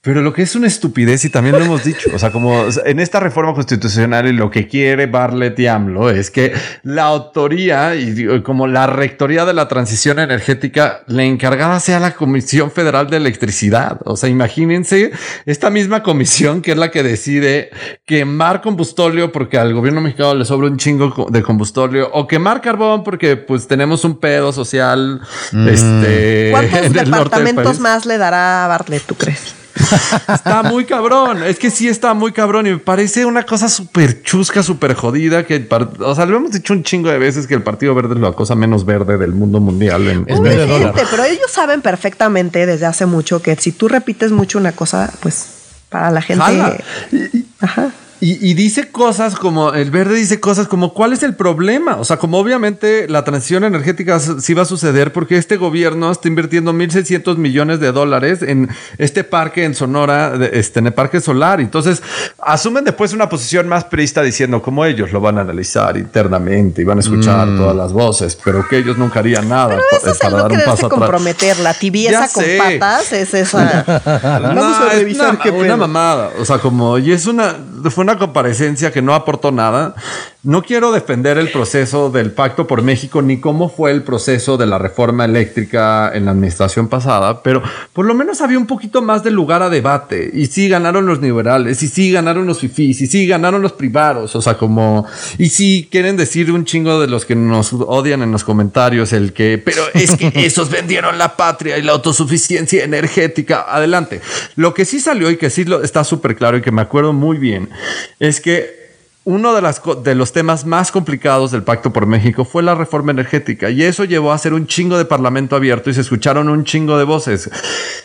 Pero lo que es una estupidez y también lo hemos dicho, o sea, como en esta reforma constitucional y lo que quiere Barlet y AMLO es que la autoría y como la rectoría de la transición energética, la encargada sea la Comisión Federal de Electricidad. O sea, imagínense esta misma comisión que es la que decide quemar combustóleo porque al gobierno mexicano le sobra un chingo de combustóleo o quemar carbón porque pues tenemos un pedo social. Mm. Este, ¿Cuántos departamentos más le dará a Bartlett, tú crees? está muy cabrón. Es que sí está muy cabrón y me parece una cosa súper chusca, súper jodida. Que, o sea, lo hemos dicho un chingo de veces que el Partido Verde es la cosa menos verde del mundo mundial. es verde pero ellos saben perfectamente desde hace mucho que si tú repites mucho una cosa, pues para la gente. Ajá. Y, dice cosas como, el verde dice cosas como, ¿cuál es el problema? O sea, como obviamente la transición energética sí va a suceder porque este gobierno está invirtiendo 1.600 millones de dólares en este parque en Sonora, este, en el parque solar. Entonces, asumen después una posición más prista diciendo como ellos lo van a analizar internamente y van a escuchar mm. todas las voces, pero que ellos nunca harían nada pero eso para dar un paso comprometer. La tibieza con patas es esa. Vamos a revisar una, una mamada. O sea, como, y es una, fue una comparecencia que no aportó nada. No quiero defender el proceso del Pacto por México ni cómo fue el proceso de la reforma eléctrica en la administración pasada, pero por lo menos había un poquito más de lugar a debate. Y sí ganaron los liberales, y sí ganaron los fifís, y sí ganaron los privados. O sea, como. Y sí quieren decir un chingo de los que nos odian en los comentarios el que. Pero es que esos vendieron la patria y la autosuficiencia energética. Adelante. Lo que sí salió y que sí está súper claro y que me acuerdo muy bien es que uno de, las, de los temas más complicados del Pacto por México fue la reforma energética y eso llevó a hacer un chingo de parlamento abierto y se escucharon un chingo de voces.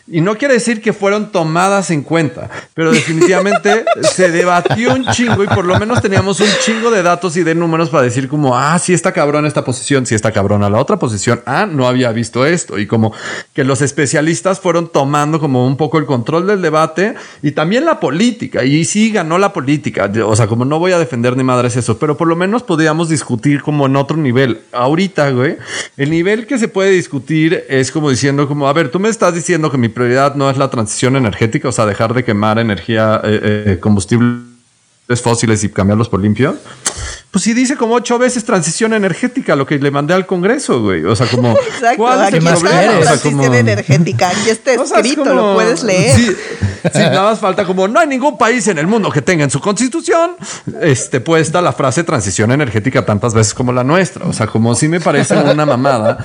Y no quiere decir que fueron tomadas en cuenta, pero definitivamente se debatió un chingo y por lo menos teníamos un chingo de datos y de números para decir como, ah, sí está cabrón esta posición, sí está cabrón a la otra posición, ah, no había visto esto y como que los especialistas fueron tomando como un poco el control del debate y también la política y sí ganó la política, o sea, como no voy a defender ni madres eso, pero por lo menos podríamos discutir como en otro nivel. Ahorita, güey, el nivel que se puede discutir es como diciendo como, a ver, tú me estás diciendo que mi prioridad no es la transición energética, o sea, dejar de quemar energía, eh, eh, combustibles fósiles y cambiarlos por limpio. Pues si dice como ocho veces transición energética, lo que le mandé al Congreso, güey. O sea, como. Exacto, ¿cuál es el problema? transición energética. Aquí está escrito, lo puedes leer. Sí, nada más falta como no hay ningún país en el mundo que tenga en su constitución este, puesta la frase transición energética tantas veces como la nuestra. O sea, como si me parece una mamada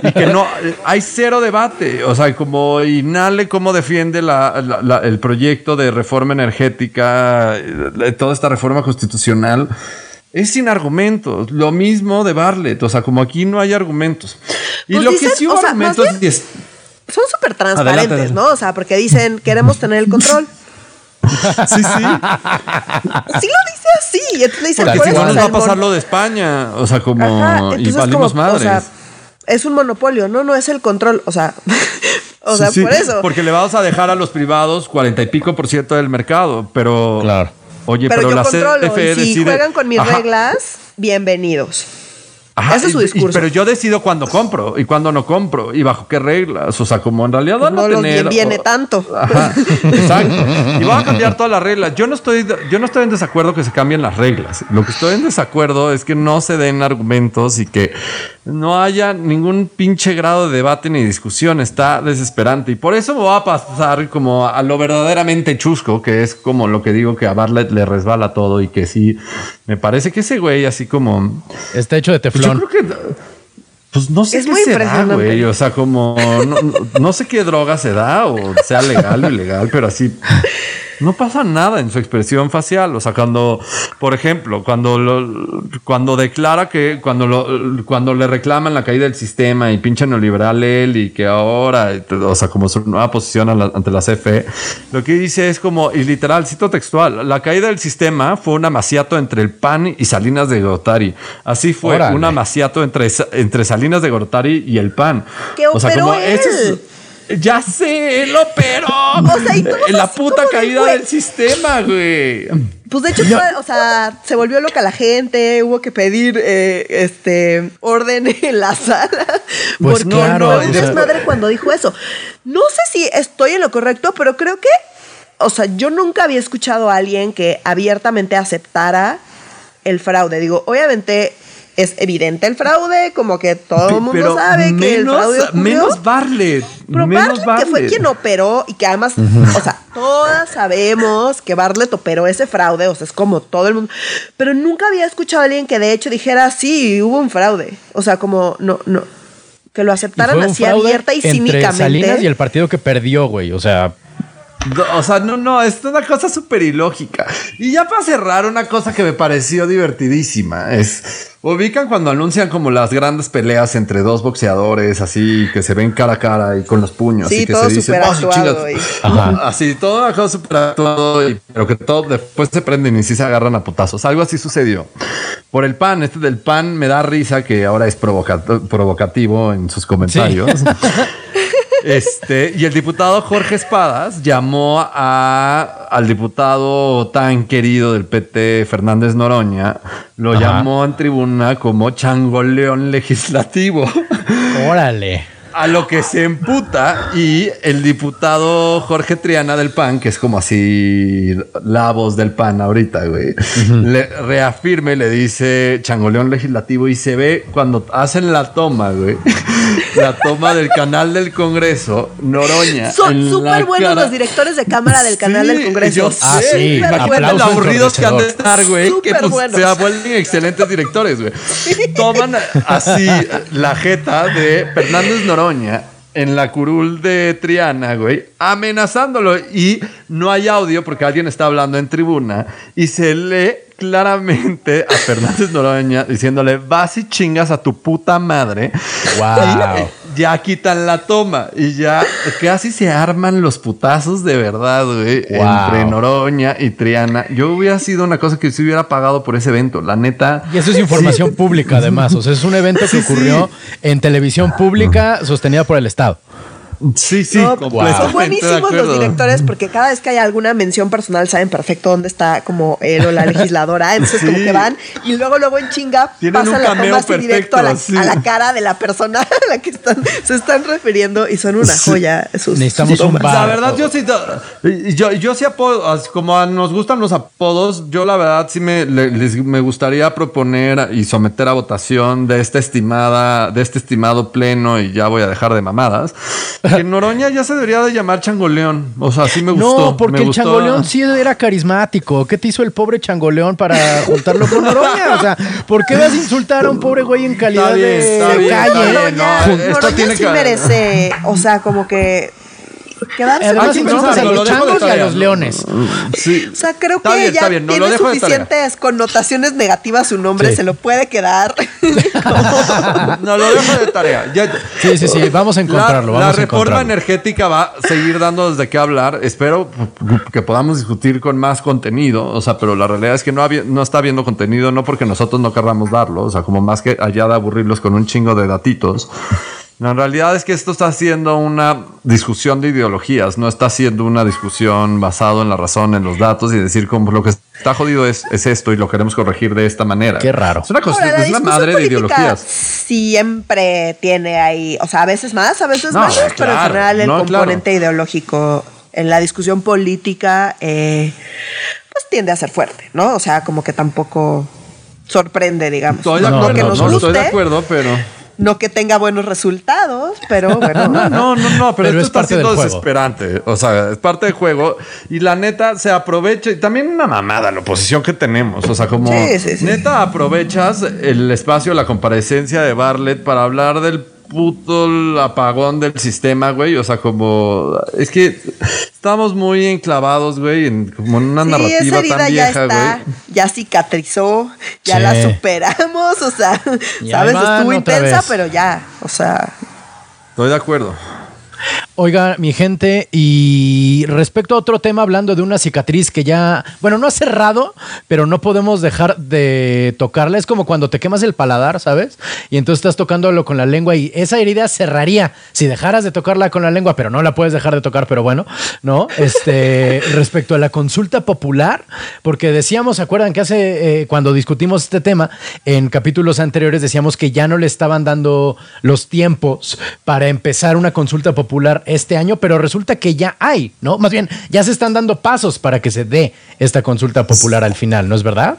y que no hay cero debate. O sea, como Inale, cómo defiende el proyecto de reforma energética, toda esta reforma constitucional es sin argumentos. Lo mismo de Barlet. O sea, como aquí no hay argumentos. Y pues lo que sí hubo argumentos es, son súper transparentes, ¿no? O sea, porque dicen, queremos tener el control. sí, sí. Sí lo dice así. Y entonces le dicen, por eso, nos va a pasar lo de España. O sea, como... y valimos madres. O sea, es un monopolio. No, no es el control. O sea... o sea, por eso. Porque le vamos a dejar a los privados cuarenta y pico por ciento del mercado, pero... Claro. Oye, pero, la CFE si juegan con mis reglas, bienvenidos. Ese es su discurso. pero yo decido cuándo compro y cuándo no compro y bajo qué reglas. O sea, como en realidad van no a tener. viene tanto. exacto. Y van a cambiar todas las reglas. Yo no estoy, yo no estoy en desacuerdo que se cambien las reglas. Lo que estoy en desacuerdo es que no se den argumentos y que no haya ningún pinche grado de debate ni discusión. Está desesperante. Y por eso me va a pasar como a lo verdaderamente chusco, que es como lo que digo que a Barlet le resbala todo y que sí, me parece que ese güey así como... Está hecho de teflón. Yo creo que. Pues no sé qué será, güey. O sea, como no, sé qué droga se da o sea legal o ilegal, pero así. No pasa nada en su expresión facial. O sea, cuando, por ejemplo, cuando lo- cuando declara que cuando lo, cuando le reclaman la caída del sistema y pinche neoliberal él y que ahora, o sea, como su nueva posición la- ante la CFE, lo que dice es como, y literal, cito textual, la caída del sistema fue un amaciato entre el PAN y Salinas de Gortari. Así fue Órale. un amaciato entre, entre Salinas de Gortari y el PAN. Que operó él. Ya sé, él operó. O sea, y todos la así puta caída del sistema, güey. Pues de hecho, o sea, se volvió loca la gente, hubo que pedir eh, este orden en la sala. Pues porque claro, no sea- desmadre cuando dijo eso. No sé si estoy en lo correcto, pero creo que, o sea, yo nunca había escuchado a alguien que abiertamente aceptara el fraude. Digo, obviamente es evidente el fraude, como que todo el mundo Pero sabe que el menos- fraude ocurrió. Menos Barlet. Pero menos Bartlett, que fue quien operó y que además, o sea, todas sabemos que Bartlett operó ese fraude, o sea, es como todo el mundo. Pero nunca había escuchado a alguien que de hecho dijera, sí, hubo un fraude. O sea, como, no, no, que lo aceptaran así abierta y entre cínicamente. Salinas y el partido que perdió, güey. O sea, O sea, no, no, es una cosa súper ilógica. Y ya para cerrar, una cosa que me pareció divertidísima es. Ubican cuando anuncian como las grandes peleas entre dos boxeadores, así que se ven cara a cara y con los puños. Sí, y que todo se dicen, "Oh, sí, actuado chingas". y- Ajá. Así, todo una cosa súper actuado, y- pero que todo después se prenden y sí se agarran a putazos. Algo así sucedió. Por el pan, este del pan me da risa que ahora es provoca- provocativo en sus comentarios. Este, y el diputado Jorge Espadas llamó a, al diputado tan querido del PT, Fernández Noroña, lo Ajá. llamó en tribuna como changoleón legislativo. órale. A lo que se emputa y el diputado Jorge Triana del PAN, que es como así la voz del PAN ahorita, güey, le reafirme, le dice changoleón legislativo y se ve cuando hacen la toma, güey, la toma del canal del Congreso, Noroña. Son súper buenos cara. los directores de cámara del canal Sí, del Congreso. yo sé. Ah, sí. Imagínate aburridos que han de estar, güey. Que pues, buenos. se vuelven excelentes directores, güey. Toman así la jeta de Fernández Noroña en la curul de Triana, güey, amenazándolo. Y no hay audio porque alguien está hablando en tribuna y se lee claramente a Fernández Noroña diciéndole, vas y chingas a tu puta madre. Wow. Y ya quitan la toma y ya casi se arman los putazos de verdad, güey, Wow. entre Noroña y Triana. Yo hubiera sido una cosa que se hubiera pagado por ese evento, la neta. Y eso es información pública, además. O sea, es un evento que Sí, sí. ocurrió en televisión pública sostenida por el Estado. Sí, sí, No, completamente son buenísimos los directores porque cada vez que hay alguna mención personal saben perfecto dónde está como él o la legisladora. Entonces como Sí. que van y luego luego en chinga Tienen pasan la toma así directo a la, perfecto, sí. a la cara de la persona a la que están, se están refiriendo y son una joya. Sus, Necesitamos sus un bar. La verdad, yo sí, yo, yo sí apodo, como nos gustan los apodos, yo la verdad sí me, le- les- me gustaría proponer y someter a votación de esta estimada, de este estimado pleno, y ya voy a dejar de mamadas, que Noroña ya se debería de llamar Changoleón. O sea, sí me gustó. No, porque me el gustó. changoleón sí era carismático. ¿Qué te hizo el pobre changoleón para juntarlo con Noroña? O sea, ¿por qué vas a insultar a un pobre güey en calidad Está bien, de calle? está bien, Noroña, no, esto Noroña tiene sí que- merece, o sea, como que quedarse pensarlo, los lo dejo de changos y a los leones. Sí. O sea, creo Está que bien, ya bien, no, tiene suficientes connotaciones negativas su nombre, Sí. se lo puede quedar. No, lo dejo de tarea. Ya- Sí, sí, sí, vamos a encontrarlo. La, vamos la a reforma encontrarlo. energética va a seguir dando desde qué hablar. Espero que podamos discutir con más contenido. O sea, pero la realidad es que no, había- no está habiendo contenido, no porque nosotros no querramos darlo. O sea, como más que allá de aburrirlos con un chingo de datitos. La realidad es que esto está siendo una discusión de ideologías, no está siendo una discusión basado en la razón, en los datos y decir como lo que está jodido es, es esto y lo queremos corregir de esta manera. Qué raro. Es una cosa, Ahora, es la discusión madre de ideologías. Siempre tiene ahí, o sea, a veces más, a veces No, menos, pero en general el no, componente ideológico en la discusión política, eh, pues tiende a ser fuerte, ¿no? O sea, como que tampoco sorprende, digamos. Estoy de No, acuerdo, que no, nos no, guste, estoy de acuerdo, pero. No que tenga buenos resultados, pero bueno. No, no, no, no, pero, Pero esto es está siendo juego. desesperante. O sea, es parte del juego. Y la neta se aprovecha. Y también una mamada la oposición que tenemos. O sea, como Sí, sí, sí. neta aprovechas el espacio, la comparecencia de Bartlett para hablar del puto apagón del sistema, güey. O sea, como. Es que estamos muy enclavados, güey, en como en una narrativa tan vieja, güey. Ya cicatrizó, ya la superamos. O sea, sabes, estuvo intensa, pero ya. O sea. Estoy de acuerdo. Oiga, mi gente, y respecto a otro tema, hablando de una cicatriz que ya, bueno, no ha cerrado, pero no podemos dejar de tocarla. Es como cuando te quemas el paladar, ¿sabes? Y entonces estás tocándolo con la lengua y esa herida cerraría si dejaras de tocarla con la lengua, pero no la puedes dejar de tocar, pero bueno, ¿no? Este, respecto a la consulta popular, porque decíamos, ¿se acuerdan que hace, eh, cuando discutimos este tema, en capítulos anteriores decíamos que ya no le estaban dando los tiempos para empezar una consulta popular este año, pero resulta que ya hay, ¿no? Más bien, ya se están dando pasos para que se dé esta consulta popular al final, ¿no es verdad?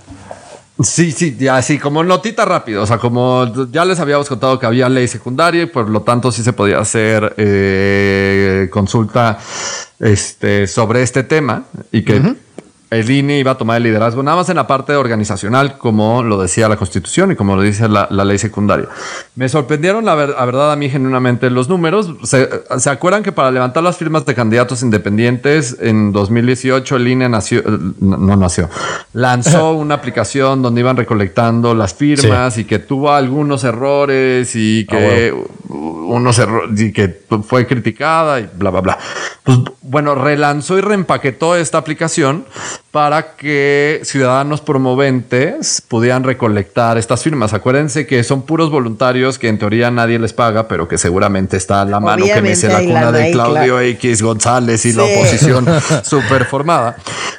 Sí, sí, ya sí, como notita rápido, o sea, como ya les habíamos contado que había ley secundaria y por lo tanto sí se podía hacer eh, consulta este, sobre este tema y que el INE iba a tomar el liderazgo, nada más en la parte organizacional, como lo decía la Constitución y como lo dice la, ley secundaria. Me sorprendieron, la, verdad, a mí genuinamente los números. ¿Se, acuerdan que para levantar las firmas de candidatos independientes en 2018 el INE nació, no nació, lanzó una aplicación donde iban recolectando las firmas y que tuvo algunos errores y que ah, unos errores y que fue criticada y bla, bla, bla. Pues bueno, relanzó y reempaquetó esta aplicación para que ciudadanos promoventes pudieran recolectar estas firmas. Acuérdense que son puros voluntarios que en teoría nadie les paga, pero que seguramente está a la mano que me la cuna de Claudio X González y la oposición súper formada.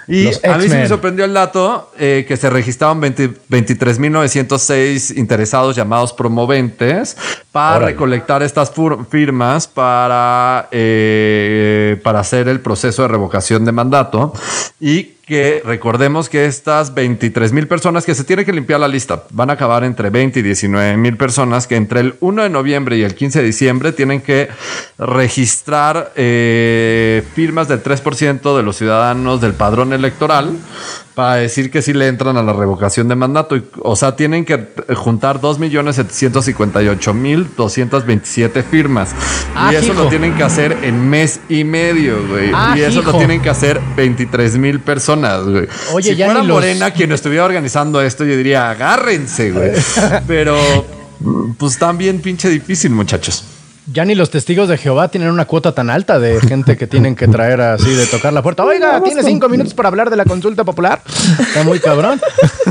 Y a mí sí me sorprendió el dato eh, que se registraban 23.906 interesados llamados promoventes para recolectar estas firmas para, eh, para hacer el proceso de revocación de mandato y que recordemos que estas 23 mil personas que se tiene que limpiar la lista van a acabar entre 20 y 19 mil personas que entre el 1 de noviembre y el 15 de diciembre tienen que registrar eh, firmas del 3% de los ciudadanos del padrón electoral para decir que sí le entran a la revocación de mandato. O sea, tienen que juntar 2.758.227 firmas. Ah, y eso lo tienen que hacer en mes y medio, güey. Ah, y eso lo tienen que hacer 23 mil personas, güey. Oye, si ya fuera Morena quien estuviera organizando esto, yo diría, agárrense, güey. Pero, pues también pinche difícil, muchachos ya ni los testigos de Jehová tienen una cuota tan alta de gente que tienen que traer así de tocar la puerta. Oiga, tiene cinco minutos para hablar de la consulta popular. Está muy cabrón.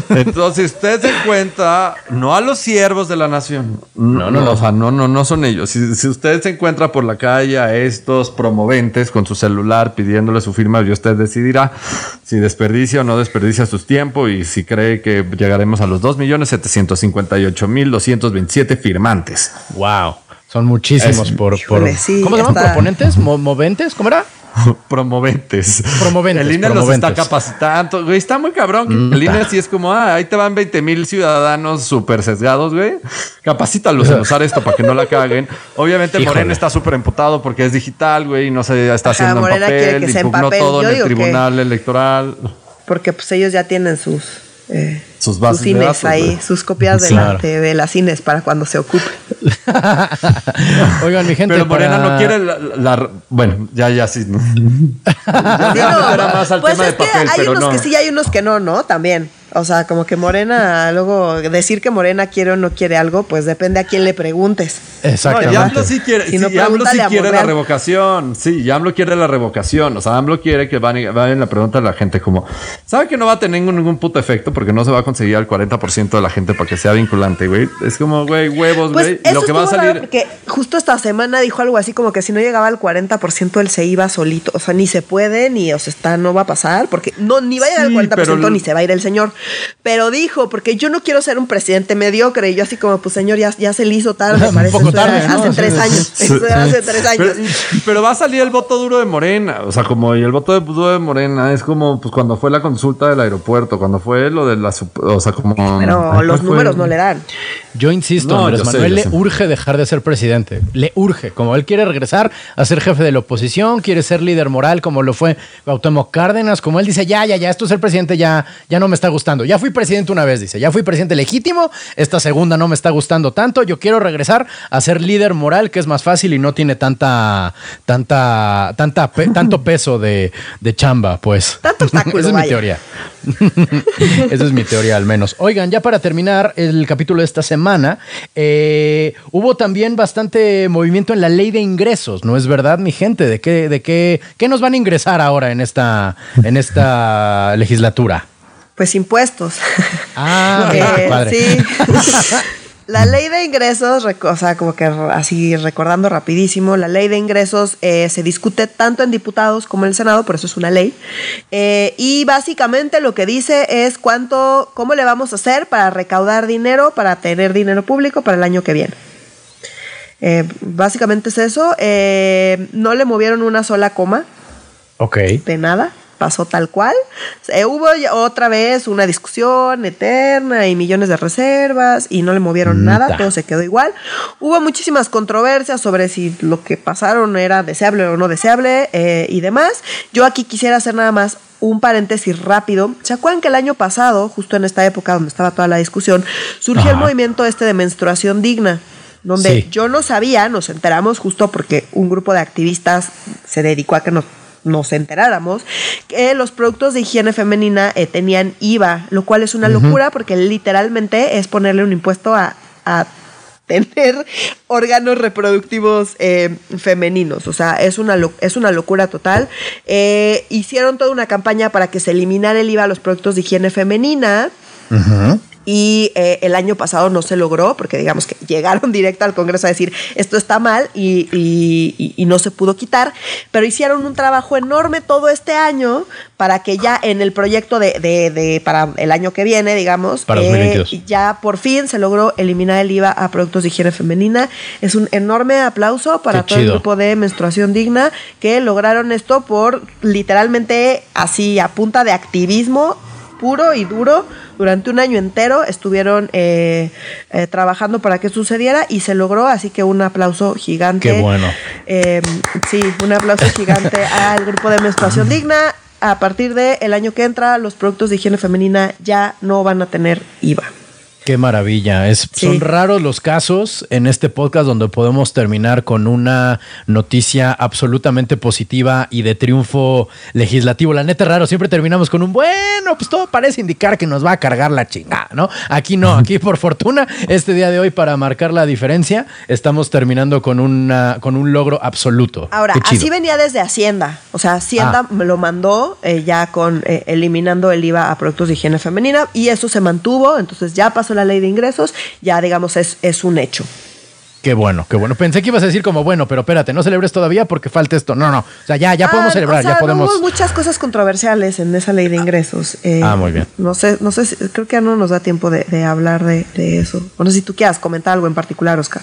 Entonces, usted se encuentra, no a los siervos de la nación. No, no, no. O sea, no, no, no son ellos. Si, si, usted se encuentra por la calle a estos promoventes con su celular pidiéndole su firma, y usted decidirá si desperdicia o no desperdicia su tiempo y si cree que llegaremos a los 2.758.227 firmantes. Wow. Son muchísimos por, por ¿Cómo se llaman? ¿Proponentes? ¿Moventes? ¿Cómo era? promoventes. Promoventes. El INE los está capacitando. Güey, está muy cabrón. el INE así es como, ah, ahí te van 20 mil ciudadanos súper sesgados, güey. Capacítalos en usar esto para que no la caguen. Obviamente Morena está súper emputado porque es digital, güey, y no se está haciendo en papel. Impugnó todo en el tribunal electoral. Porque pues ellos ya tienen sus eh, sus bases sus cines ahí, sus copias de, las cines para cuando se ocupe. Oigan, mi gente. Pero Morena no quiere la, Bueno, ya, ya sí. ya más al pues tema de papel, hay unos que sí y hay unos que no, ¿no? También. O sea, como que Morena, luego decir que Morena quiere o no quiere algo, pues depende a quién le preguntes. Exactamente. No, AMLO sí quiere, sí, quiere la revocación. Sí, AMLO quiere la revocación. O sea, AMLO quiere que vayan la pregunta de la gente como, ¿sabe que no va a tener ningún, puto efecto porque no se va a conseguir al 40% de la gente para que sea vinculante, güey? Es como, güey, huevos, pues güey. lo que va a salir... Porque justo esta semana dijo algo así como que si no llegaba al 40% él se iba solito. O sea, ni se puede, ni, o sea, está, no va a pasar porque no, ni va a llegar al 40% ni se va a ir el señor. Pero dijo, porque yo no quiero ser un presidente mediocre. Y yo así como, pues señor, ya, ya se le hizo tarde, parece. Un poco tarde, Hace tres años. hace tres años. Pero, va a salir el voto duro de Morena. O sea, como y el voto duro de Morena es como pues cuando fue la consulta del aeropuerto, cuando fue lo de la... O sea, como... Pero los números no le dan. Yo insisto, Andrés Manuel le urge dejar de ser presidente. Le urge. Como él quiere regresar a ser jefe de la oposición, quiere ser líder moral como lo fue Cuauhtémoc Cárdenas. Como él dice, ya, ya, ya, esto es el presidente ya, ya no me está gustando gustando. Ya fui presidente una vez, dice. Ya fui presidente legítimo. Esta segunda no me está gustando tanto. Yo quiero regresar a ser líder moral, que es más fácil y no tiene tanta, tanta, tanta, tanto peso de, chamba, pues. Tanto Esa es mi teoría. Esa es mi teoría, al menos. Oigan, ya para terminar el capítulo de esta semana, eh, hubo también bastante movimiento en la ley de ingresos, ¿no es verdad, mi gente? ¿De qué, de qué, qué nos van a ingresar ahora en esta, en esta legislatura? Pues impuestos. Ah, eh, padre. Sí. La ley de ingresos, o sea, como que así recordando rapidísimo, la ley de ingresos eh, se discute tanto en diputados como en el Senado, por eso es una ley. Eh, y básicamente lo que dice es cuánto, cómo le vamos a hacer para recaudar dinero, para tener dinero público para el año que viene. Eh, básicamente es eso. no le movieron una sola coma. Ok. De nada pasó tal cual. Eh, hubo otra vez una discusión eterna y millones de reservas y no le movieron nada, todo se quedó igual. Hubo muchísimas controversias sobre si lo que pasaron era deseable o no deseable eh, y demás. Yo aquí quisiera hacer nada más un paréntesis rápido. ¿Se acuerdan que el año pasado, justo en esta época donde estaba toda la discusión, surgió el movimiento este de menstruación digna? Donde yo no sabía, nos enteramos justo porque un grupo de activistas se dedicó a que nos nos enteráramos, que los productos de higiene femenina eh, tenían IVA, lo cual es una locura porque literalmente es ponerle un impuesto a, tener órganos reproductivos eh, femeninos. O sea, es una, es una locura total. Eh, hicieron toda una campaña para que se eliminara el IVA a los productos de higiene femenina y eh, el año pasado no se logró porque digamos que llegaron directo al Congreso a decir esto está mal y, no se pudo quitar, pero hicieron un trabajo enorme todo este año para que ya en el proyecto de, para el año que viene, digamos, eh, ya por fin se logró eliminar el IVA a productos de higiene femenina. Es un enorme aplauso para todo el grupo de menstruación digna que lograron esto por literalmente así a punta de activismo puro y duro durante un año entero estuvieron eh, eh, trabajando para que sucediera y se logró, así que un aplauso gigante. Qué bueno. Em, sí, un aplauso gigante al grupo de menstruación digna. A partir del año que entra, los productos de higiene femenina ya no van a tener IVA. Qué maravilla. Es, Son raros los casos en este podcast donde podemos terminar con una noticia absolutamente positiva y de triunfo legislativo. La neta es raro, siempre terminamos con un bueno, pues todo parece indicar que nos va a cargar la chingada, ¿no? Aquí no, aquí por fortuna, este día de hoy para marcar la diferencia, estamos terminando con, una, con un logro absoluto. Ahora, así venía desde Hacienda. O sea, Hacienda ah. me lo mandó eh, ya con eh, eliminando el IVA a productos de higiene femenina y eso se mantuvo, entonces ya pasó la ley de ingresos, ya digamos es, es un hecho. Qué bueno, qué bueno. Pensé que ibas a decir como, bueno, pero espérate, no celebres todavía porque falta esto. No, no. O sea, ya, ya podemos ah, celebrar, ya podemos. Hubo muchas cosas controversiales en esa ley de ingresos. Eh, ah, muy bien. No sé, no sé, creo que ya no nos da tiempo de, de hablar de, de, eso. No sé si tú quieras comentar algo en particular, Oscar.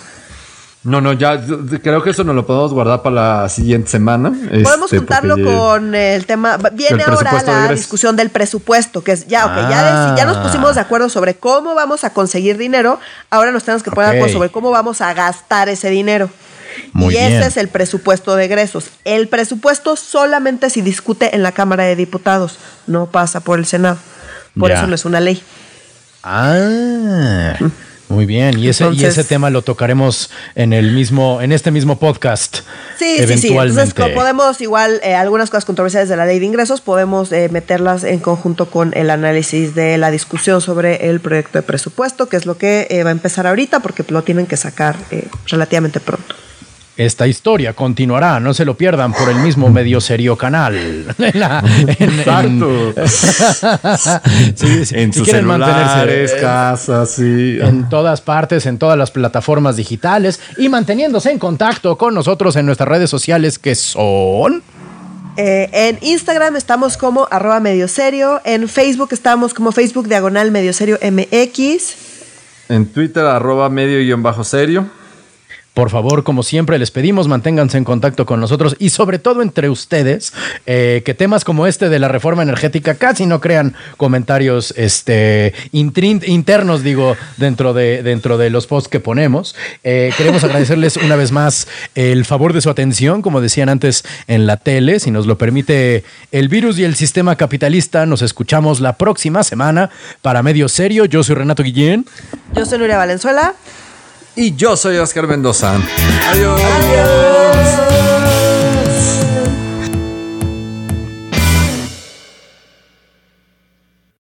No, no, ya creo que eso nos lo podemos guardar para la siguiente semana. Podemos este, juntarlo con el tema. Viene ahora la discusión del presupuesto, que es ya, ok, ya, ya nos ah. pusimos de acuerdo sobre cómo vamos a conseguir dinero. Ahora nos tenemos que poner de acuerdo sobre cómo vamos a gastar ese dinero. y ese es el presupuesto de egresos. El presupuesto solamente se discute en la Cámara de Diputados, no pasa por el Senado. Por eso no es una ley. Ah. Muy bien, y ese, y ese tema lo tocaremos en el mismo, en este mismo podcast. Sí, sí, sí. Entonces podemos igual eh, algunas cosas controversiales de la ley de ingresos, podemos eh, meterlas en conjunto con el análisis de la discusión sobre el proyecto de presupuesto, que es lo que eh, va a empezar ahorita, porque lo tienen que sacar relativamente pronto. Esta historia continuará, no se lo pierdan por el mismo medio serio canal. Exacto. En, si quieren mantenerse casas, sí. En todas partes, en todas las plataformas digitales y manteniéndose en contacto con nosotros en nuestras redes sociales que son... Eh, en Instagram estamos como arroba medio serio. En Facebook estamos como Facebook diagonal medio serio MX. En Twitter arroba medio guion bajo serio. Por favor, como siempre, les pedimos manténganse en contacto con nosotros y sobre todo entre ustedes, eh, que temas como este de la reforma energética casi no crean comentarios este, internos, digo, dentro de, dentro de los posts que ponemos. Eh, queremos agradecerles una vez más el favor de su atención, como decían antes en la tele, si nos lo permite el virus y el sistema capitalista. Nos escuchamos la próxima semana para Medio Serio. Yo soy Renato Guillén. Yo soy Nuria Valenzuela. Y yo soy Oscar Mendoza. Adiós. Adiós.